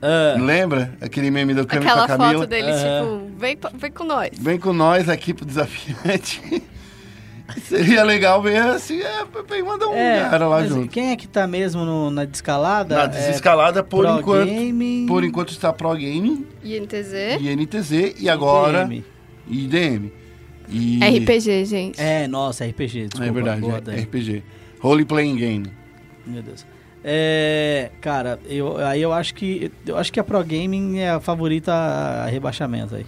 Ah, lembra? Aquele meme do Kami Aquela com a Camila. foto dele, Aham. tipo, vem, vem com nós. Vem com nós aqui pro desafiante. *laughs* *laughs* Seria legal ver assim, é, bem, manda um é, cara lá junto. quem é que tá mesmo no- na descalada? Na É desescalada, por Pro enquanto. Gaming Por enquanto está Pro Gaming INTZ. e NTZ e agora IDM. e IDM. E... RPG, gente. É, nossa, RPG, desculpa. É verdade, boa, é. RPG. Role Playing Game. Meu Deus. É, cara, eu, aí eu acho que eu acho que a Pro Gaming é a favorita a rebaixamento aí.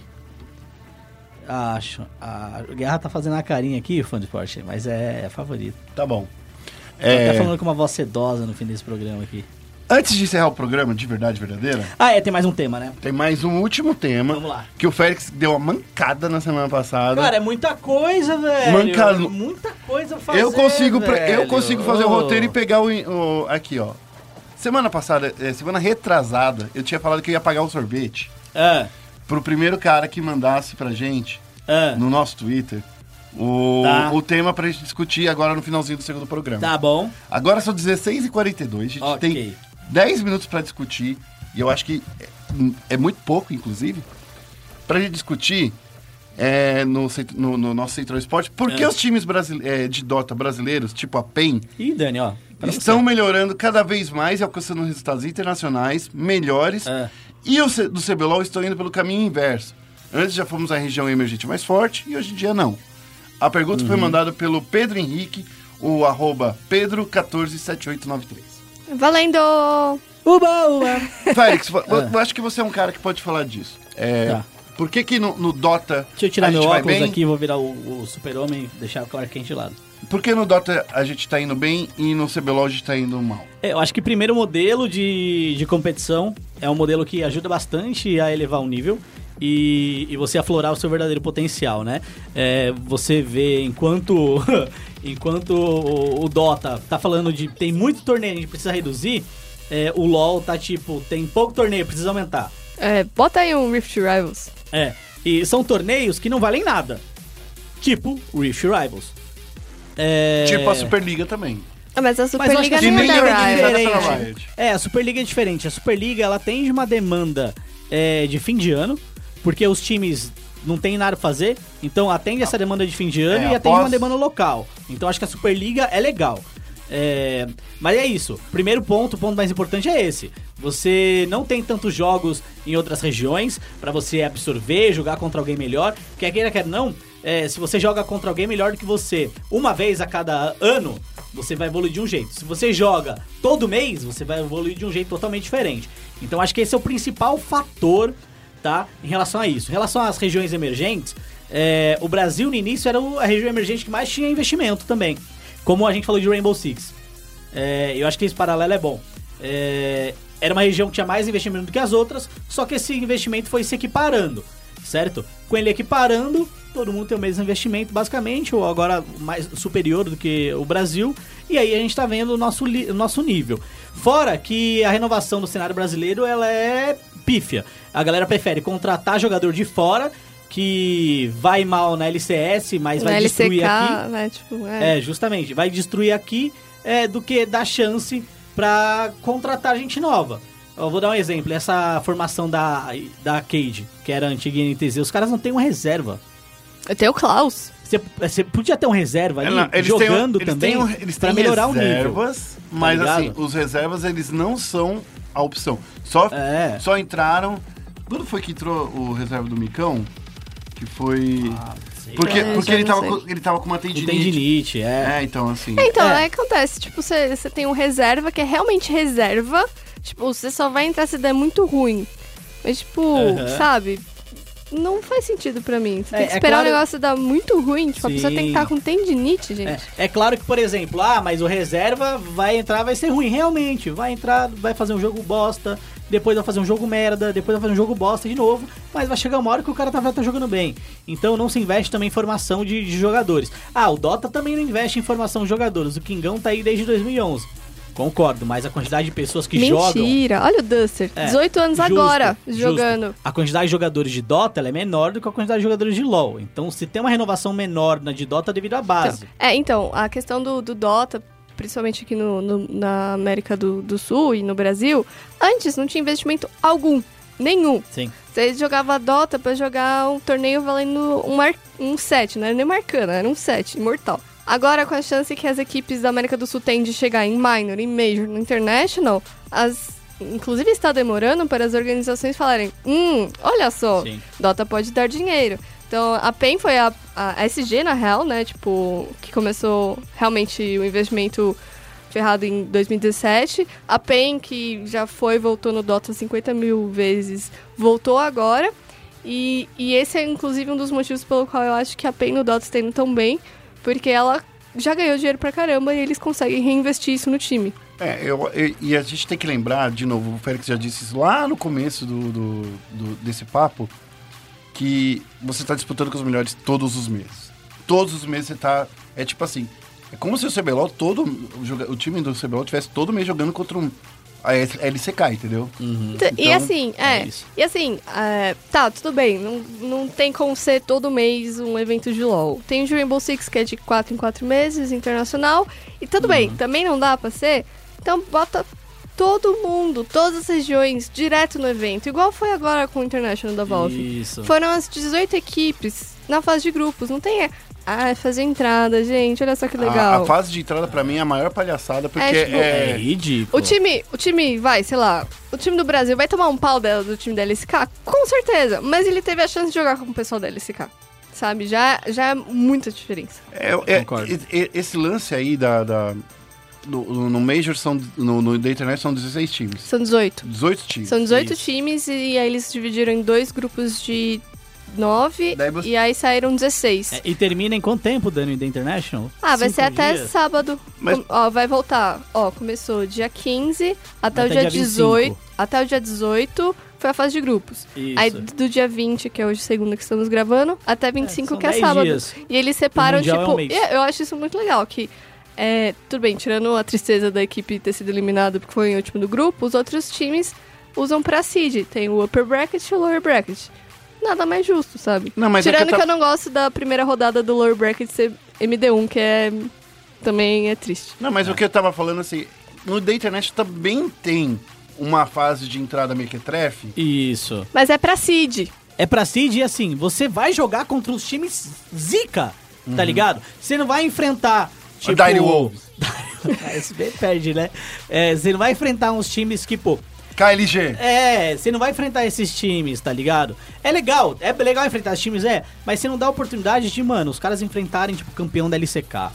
Acho. A Guerra tá fazendo a carinha aqui, fã de Porsche, mas é, a favorita. Tá bom. Tá É, falando com uma voz sedosa no fim desse programa aqui. antes de encerrar o programa de verdade verdadeira, Ah, é, tem mais um tema, né? tem mais um último tema Vamos lá. que o Félix deu uma mancada na semana passada. Cara, é muita coisa, velho. Manca- Muita coisa fazer, eu consigo, pre- eu velho. consigo fazer o Ô. roteiro e pegar o, o- aqui, ó. Semana passada, é, semana retrasada, eu tinha falado que eu ia pagar o sorvete Ah, pro primeiro cara que mandasse pra gente ah, no nosso Twitter o, Tá. o tema pra gente discutir agora no finalzinho do segundo programa. tá bom. Agora são 16h42, a gente Ok. tem 10 minutos pra discutir, e eu acho que é, é muito pouco, inclusive, pra gente discutir é, no, no- no nosso Central Esporte por que É. os times brasile- é, de Dota brasileiros, tipo a PEN, Ih, Dani, ó. pra estão você. melhorando cada vez mais e alcançando resultados internacionais melhores, É. e C- do CBLOL estão indo pelo caminho inverso. Antes já fomos a região emergente mais forte, e hoje em dia não. A pergunta Uhum. foi mandada pelo Pedro Henrique, o arroba pedro147893. Valendo! Uba, uba. *laughs* Félix, *laughs* eu acho que você é um cara que pode falar disso. É, Tá. Por que que no, no Dota Deixa eu tirar a meu óculos bem? aqui, vou virar o, o super-homem e deixar o Clark Kent de lado. Por que no Dota a gente tá indo bem e no CBLOL a gente tá indo mal? É, eu acho que primeiro o modelo de, de competição é um modelo que ajuda bastante a elevar o nível e, e você aflorar o seu verdadeiro potencial, né? É, você vê enquanto *laughs* enquanto o, o Dota tá falando de tem muito torneio, a gente precisa reduzir, é, o LoL tá tipo, tem pouco torneio, precisa aumentar. É, bota aí um Rift Rivals. É, e são torneios que não valem nada. Tipo Rift Rivals. É... Tipo a Superliga também. Ah, mas a Superliga não é da Riot. diferente. Riot. É, a Superliga é diferente. A Superliga, ela tem uma demanda é, de fim de ano, porque os times não tem nada pra fazer, então atende essa demanda de fim de ano É, e atende após- uma demanda local. Então acho que a Superliga é legal. É, mas é isso. Primeiro ponto, o ponto mais importante é esse. Você não tem tantos jogos em outras regiões pra você absorver, jogar contra alguém melhor. Quer queira, quer não, é, se você joga contra alguém melhor do que você uma vez a cada ano, você vai evoluir de um jeito. Se você joga todo mês, você vai evoluir de um jeito totalmente diferente. Então acho que esse é o principal fator, tá? Em relação a isso. Em relação às regiões emergentes, é, o Brasil no início era a região emergente que mais tinha investimento também. Como a gente falou de Rainbow Six. É, eu acho que esse paralelo é bom. É, era uma região que tinha mais investimento do que as outras, só que esse investimento foi se equiparando, certo? Com ele equiparando, todo mundo tem o mesmo investimento, basicamente, ou agora mais superior do que o Brasil, e aí a gente tá vendo o nosso, o nosso nível. Fora que a renovação do cenário brasileiro, ela é pífia. A galera prefere contratar jogador de fora, que vai mal na LCS, mas vai Na destruir LCK, aqui. né? Tipo, é. É, justamente. Vai destruir aqui é, do que dar chance pra contratar gente nova. Eu vou dar um exemplo. Essa formação da, da Cade, que era a antiga NTZ, os caras não têm uma reserva. Eu tenho o Klaus. Você, você podia ter um reserva ali, Não, eles têm- jogando eles também, têm um- eles pra têm melhorar o nível. reservas, Mas ligado? assim, os reservas eles não são a opção. Só, É. só entraram. Quando foi que entrou o reserva do Micão? Que foi. sei. porque É, porque ele, tava, sei. com- ele tava com uma tendinite. tendinite, é. É, então assim. Então, É. aí acontece, tipo, você você tem um reserva que é realmente reserva. Tipo, você só vai entrar se der muito ruim. Mas, tipo, Aham. sabe? Não faz sentido pra mim. Você É, tem que é esperar claro- o negócio dar muito ruim. Tipo, a pessoa tem que Sim. estar com tendinite, gente. É, é claro que, por exemplo, ah, mas o reserva vai entrar, vai ser ruim. Realmente, vai entrar, vai fazer um jogo bosta, depois vai fazer um jogo merda, depois vai fazer um jogo bosta de novo, mas vai chegar uma hora que o cara tá, vai tá jogando bem. Então não se investe também em formação de, de jogadores. Ah, o Dota também não investe em formação de jogadores. O Kingão tá aí desde 2011. Concordo, mas a quantidade de pessoas que jogam. Mentira. Olha o Duster. É, 18 anos justo, agora justo. jogando. A quantidade de jogadores de Dota é menor do que a quantidade de jogadores de LoL. Então, se tem uma renovação menor na de Dota devido à base. É, então, a questão do, do Dota, principalmente aqui no, no- na América do, do Sul e no Brasil, antes não tinha investimento algum. Nenhum. Sim. Você jogava Dota pra jogar um torneio valendo um, mar, um set, não era nem marcana, era um set, imortal. Agora, com a chance que as equipes da América do Sul têm de chegar em Minor, em Major, no International, as. Inclusive está demorando para as organizações falarem: hum, olha só, Sim. Dota pode dar dinheiro. Então, a PEN foi a, a SG, na real, né? Tipo, que começou realmente o investimento ferrado em 2017. A PEN, que já foi, voltou no Dota 50 mil vezes, voltou agora. E, e esse é, inclusive, um dos motivos pelo qual eu acho que a PEN no Dota está indo tão bem, porque ela já ganhou dinheiro pra caramba e eles conseguem reinvestir isso no time. É, eu, e- e a gente tem que lembrar, de novo, o Félix já disse isso lá no começo do, do- do- desse papo, que você tá disputando com os melhores todos os meses. Todos os meses você tá. É tipo assim. É como se o CBLOL, todo. O, o time do CBLOL tivesse todo mês jogando contra um. A LCK, entendeu? E Então, assim, é é. isso. e assim, é, tá, tudo bem. Não, não tem como ser todo mês um evento de LoL. Tem o Rainbow Six, que é de 4 em 4 meses, internacional. E tudo bem, Uhum. também não dá pra ser. Então bota todo mundo, todas as regiões, direto no evento. Igual foi agora com o International da Valve. Isso. Foram as 18 equipes na fase de grupos. Não tem. Ah, é fazer entrada, gente. Olha só que A, legal. a fase de entrada, pra mim, é a maior palhaçada, porque É, tipo, É é. ridículo. O time, o time, vai, sei lá, o time do Brasil vai tomar um pau dela, do time da LSK? Com certeza, mas ele teve a chance de jogar com o pessoal da LSK. Sabe? Já, já é muita diferença. É, é- Concordo. esse lance aí da. da no, no Major são. No, no da internet são 16 times. São 18. 18 times. São 18 Isso. times e aí eles dividiram em dois grupos de 9 Daí você- e aí saíram 16. É, e termina em quanto tempo, Dani, da International? Ah, vai Cinco ser até dias? sábado. Mas- Com- Ó, vai voltar. Ó, começou dia 15 até Até o dia, dia 18. 25. Até o dia 18 foi a fase de grupos. Isso. Aí do dia 20, que é hoje segunda que estamos gravando, até 25, são que é 10 sábado. dias. E eles separam, O Mundial é um tipo. e eu acho isso muito legal, que. É, tudo bem, tirando a tristeza da equipe ter sido eliminado porque foi em último do grupo, os outros times usam pra seed. Tem o upper bracket e o lower bracket. Nada mais justo, sabe? Não, mas é Tirando que que, eu eu não gosto da primeira rodada do lower bracket ser MD1, que é. Também é triste. Não, mas o que eu tava falando assim, no da internet também tem uma fase de entrada mequetrefe. Isso. Mas é pra seed. É pra Cid e assim, você vai jogar contra os times zica, tá ligado? Você não vai enfrentar, tipo... Dire Wolves. *laughs* Esse bem perde, né? É, você não vai enfrentar uns times que, pô... KLG. É, você não vai enfrentar esses times, tá ligado? É legal, é legal enfrentar esses times, é, mas você não dá oportunidade de, mano, os caras enfrentarem, tipo, campeão da LCK.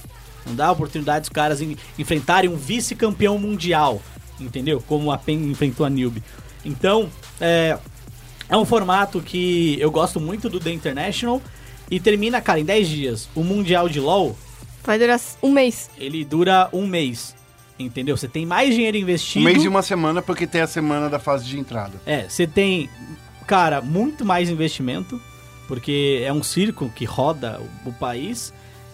Não dá oportunidade dos caras en- enfrentarem um vice-campeão mundial, entendeu? Como a PEN enfrentou a Newbie. Então, é, é um formato que eu gosto muito do The International e termina, cara, em 10 dias. O Mundial de LoL, Vai durar um mês. ele dura um mês, entendeu? Você tem mais dinheiro Um investido. mês e uma semana, porque tem a semana da fase de entrada. É, você tem, cara, muito mais investimento, porque é um circo que roda o, o país,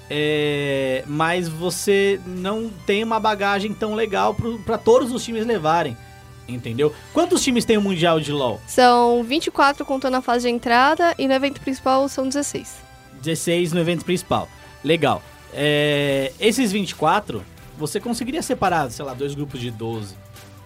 é, mas você não tem uma bagagem tão legal pra todos os times levarem, entendeu? Quantos times tem o Mundial de LoL? São 24 contando a fase de entrada e no evento principal são 16. 16 no evento principal. Legal. É, esses 24, você conseguiria separar, sei lá, dois grupos de 12,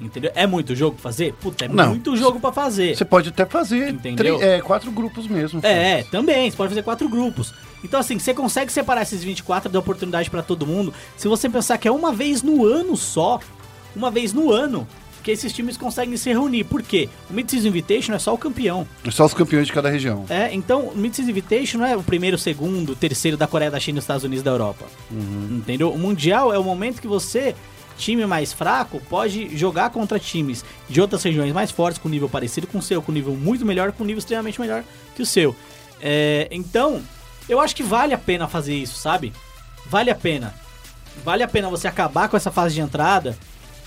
entendeu? É muito jogo pra fazer? Puta, é Não. muito jogo pra fazer. Você pode até fazer Entendeu? é, quatro grupos mesmo. É, é, também. Você pode fazer quatro grupos. Então, assim, você consegue separar esses 24 e dar oportunidade pra todo mundo. Se você pensar que é uma vez no ano só, uma vez no ano, que esses times conseguem se reunir. Por quê? O Mid-Season Invitation é só o campeão. É Só os campeões de cada região. É, então, o Mid-Season Invitation não é o primeiro, o segundo, o terceiro da Coreia, da China, dos Estados Unidos da Europa. Entendeu? O Mundial é o momento que você, time mais fraco, pode jogar contra times de outras regiões mais fortes, com nível parecido com o seu, com nível muito melhor, com nível extremamente melhor que o seu. É, então, eu acho que vale a pena fazer isso, sabe? Vale a pena. Vale a pena você acabar com essa fase de entrada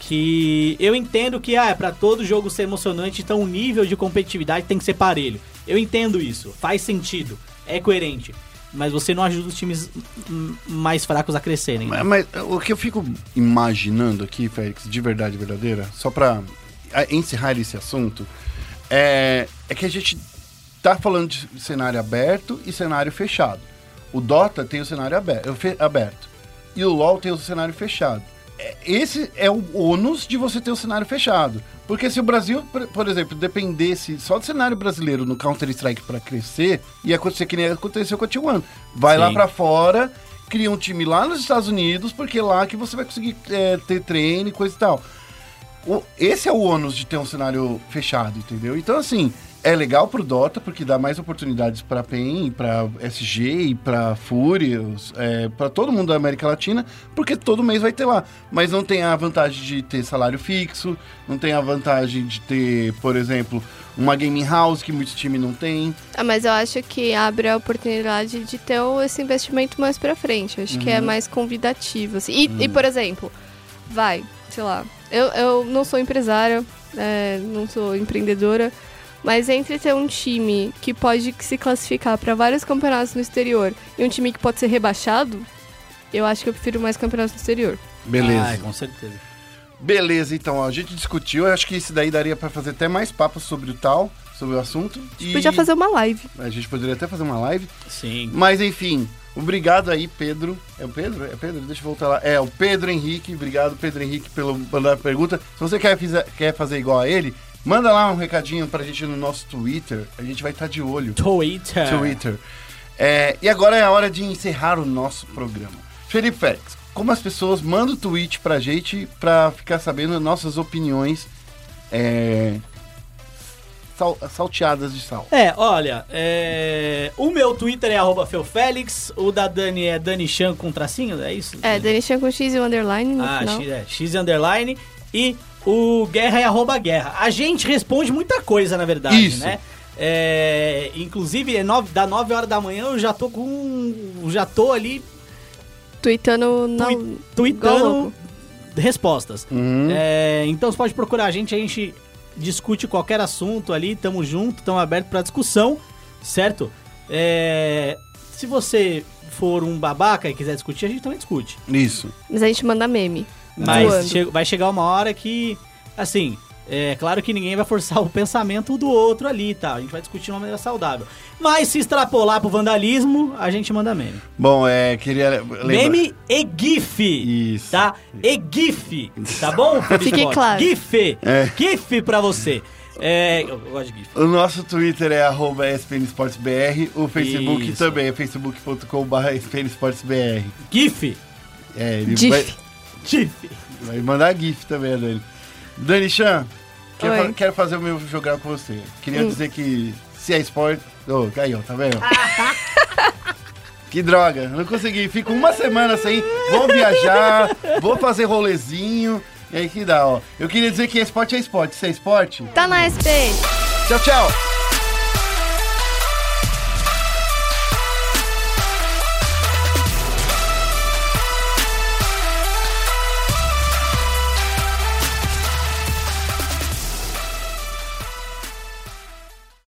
que eu entendo que ah, para todo jogo ser emocionante, então o nível de competitividade tem que ser parelho. Eu entendo isso, faz sentido, é coerente. Mas você não ajuda os times mais fracos a crescerem. Mas, mas o que eu fico imaginando aqui, Félix, de verdade verdadeira, só pra encerrar esse assunto, é, é que a gente tá falando de cenário aberto e cenário fechado. O Dota tem o cenário aberto, aberto e o LoL tem o cenário fechado. É, Esse é o ônus de você ter o cenário fechado. Porque se o Brasil, por- exemplo, dependesse só do cenário brasileiro no Counter-Strike pra crescer, ia acontecer que nem aconteceu com a T1. Vai lá Sim. pra fora, cria um time lá nos Estados Unidos, porque é lá que você vai conseguir é, ter treino e coisa e tal. O- esse é o ônus de ter um cenário fechado, entendeu? Então, assim, é legal pro Dota, porque dá mais oportunidades pra PEN, pra SG e pra Furious, é, pra todo mundo da América Latina, porque todo mês vai ter lá. Mas não tem a vantagem de ter salário fixo, não tem a vantagem de ter, por exemplo, uma gaming house que muitos times não tem. Ah, mas eu acho que abre a oportunidade de ter esse investimento mais pra frente. Eu acho que é Uhum. mais convidativo. assim. E, e, por exemplo, vai, sei lá, eu, eu não sou empresária, é, não sou empreendedora, mas entre ter um time que pode se classificar pra vários campeonatos no exterior e um time que pode ser rebaixado, eu acho que eu prefiro mais campeonatos no exterior. Beleza. Ai, com certeza. Beleza, então, ó, a gente discutiu, eu acho que isso daí daria pra fazer até mais papos sobre o tal, sobre o assunto. E Podia fazer uma live. A gente poderia até fazer uma live. Sim. Mas enfim, obrigado aí, Pedro. É o Pedro? É Pedro? Deixa eu voltar lá. É, o Pedro Henrique. Obrigado, Pedro Henrique, pelo mandar a pergunta. Se você quer, fizer- quer fazer igual a ele, manda lá um recadinho pra gente no nosso Twitter. A gente vai estar de olho. Twitter. Twitter. É, e agora é a hora de encerrar o nosso programa. Felipe Félix, como as pessoas mandam tweet pra gente pra ficar sabendo nossas opiniões é, sal- salteadas de sal? É, olha, é, o meu Twitter é arroba Felfelix, o da Dani é Dani Chan com tracinho, é isso? É, Denishan com X e o underline no Ah, final. X, é, X underline e o Guerra é arroba Guerra. A gente responde muita coisa, na verdade, Isso. né? É, inclusive, é nove, da 9 horas da manhã eu já tô com. Já tô ali Tweetando na... tui- tweetando respostas. Uhum. É, então você pode procurar a gente, a gente discute qualquer assunto ali, tamo junto, tamo aberto pra discussão, certo? É, se você for um babaca e quiser discutir, a gente também discute. Isso. Mas a gente manda meme. Mas che- vai chegar uma hora que, assim, é claro que ninguém vai forçar *laughs* o pensamento do outro ali, tá? A gente vai discutir de uma maneira saudável. Mas se extrapolar pro vandalismo, a gente manda meme. Bom, é, queria lembrar... Meme e GIF. Isso. Tá? E GIF. Tá bom? *laughs* Felipe Fique Scott? claro. GIF. É. GIF pra você. É, eu, eu gosto de GIF. O nosso Twitter é arroba SPNSportsBR, o Facebook Isso. também é facebook.com.br SPNSportsBR. GIF. É, ele Gif. vai, GIF. vai mandar GIF também, a Dani. Dani Chan, quero, fa- quero fazer o meu jogar com você. Queria Hum. dizer que se é esporte... Ô, aí, ó, tá vendo? *laughs* que droga, não consegui. Fico uma semana sem, vou viajar, vou fazer rolezinho, e aí que dá, ó. Eu queria dizer que esporte é esporte. Se é esporte, Tá na SP. tchau, tchau!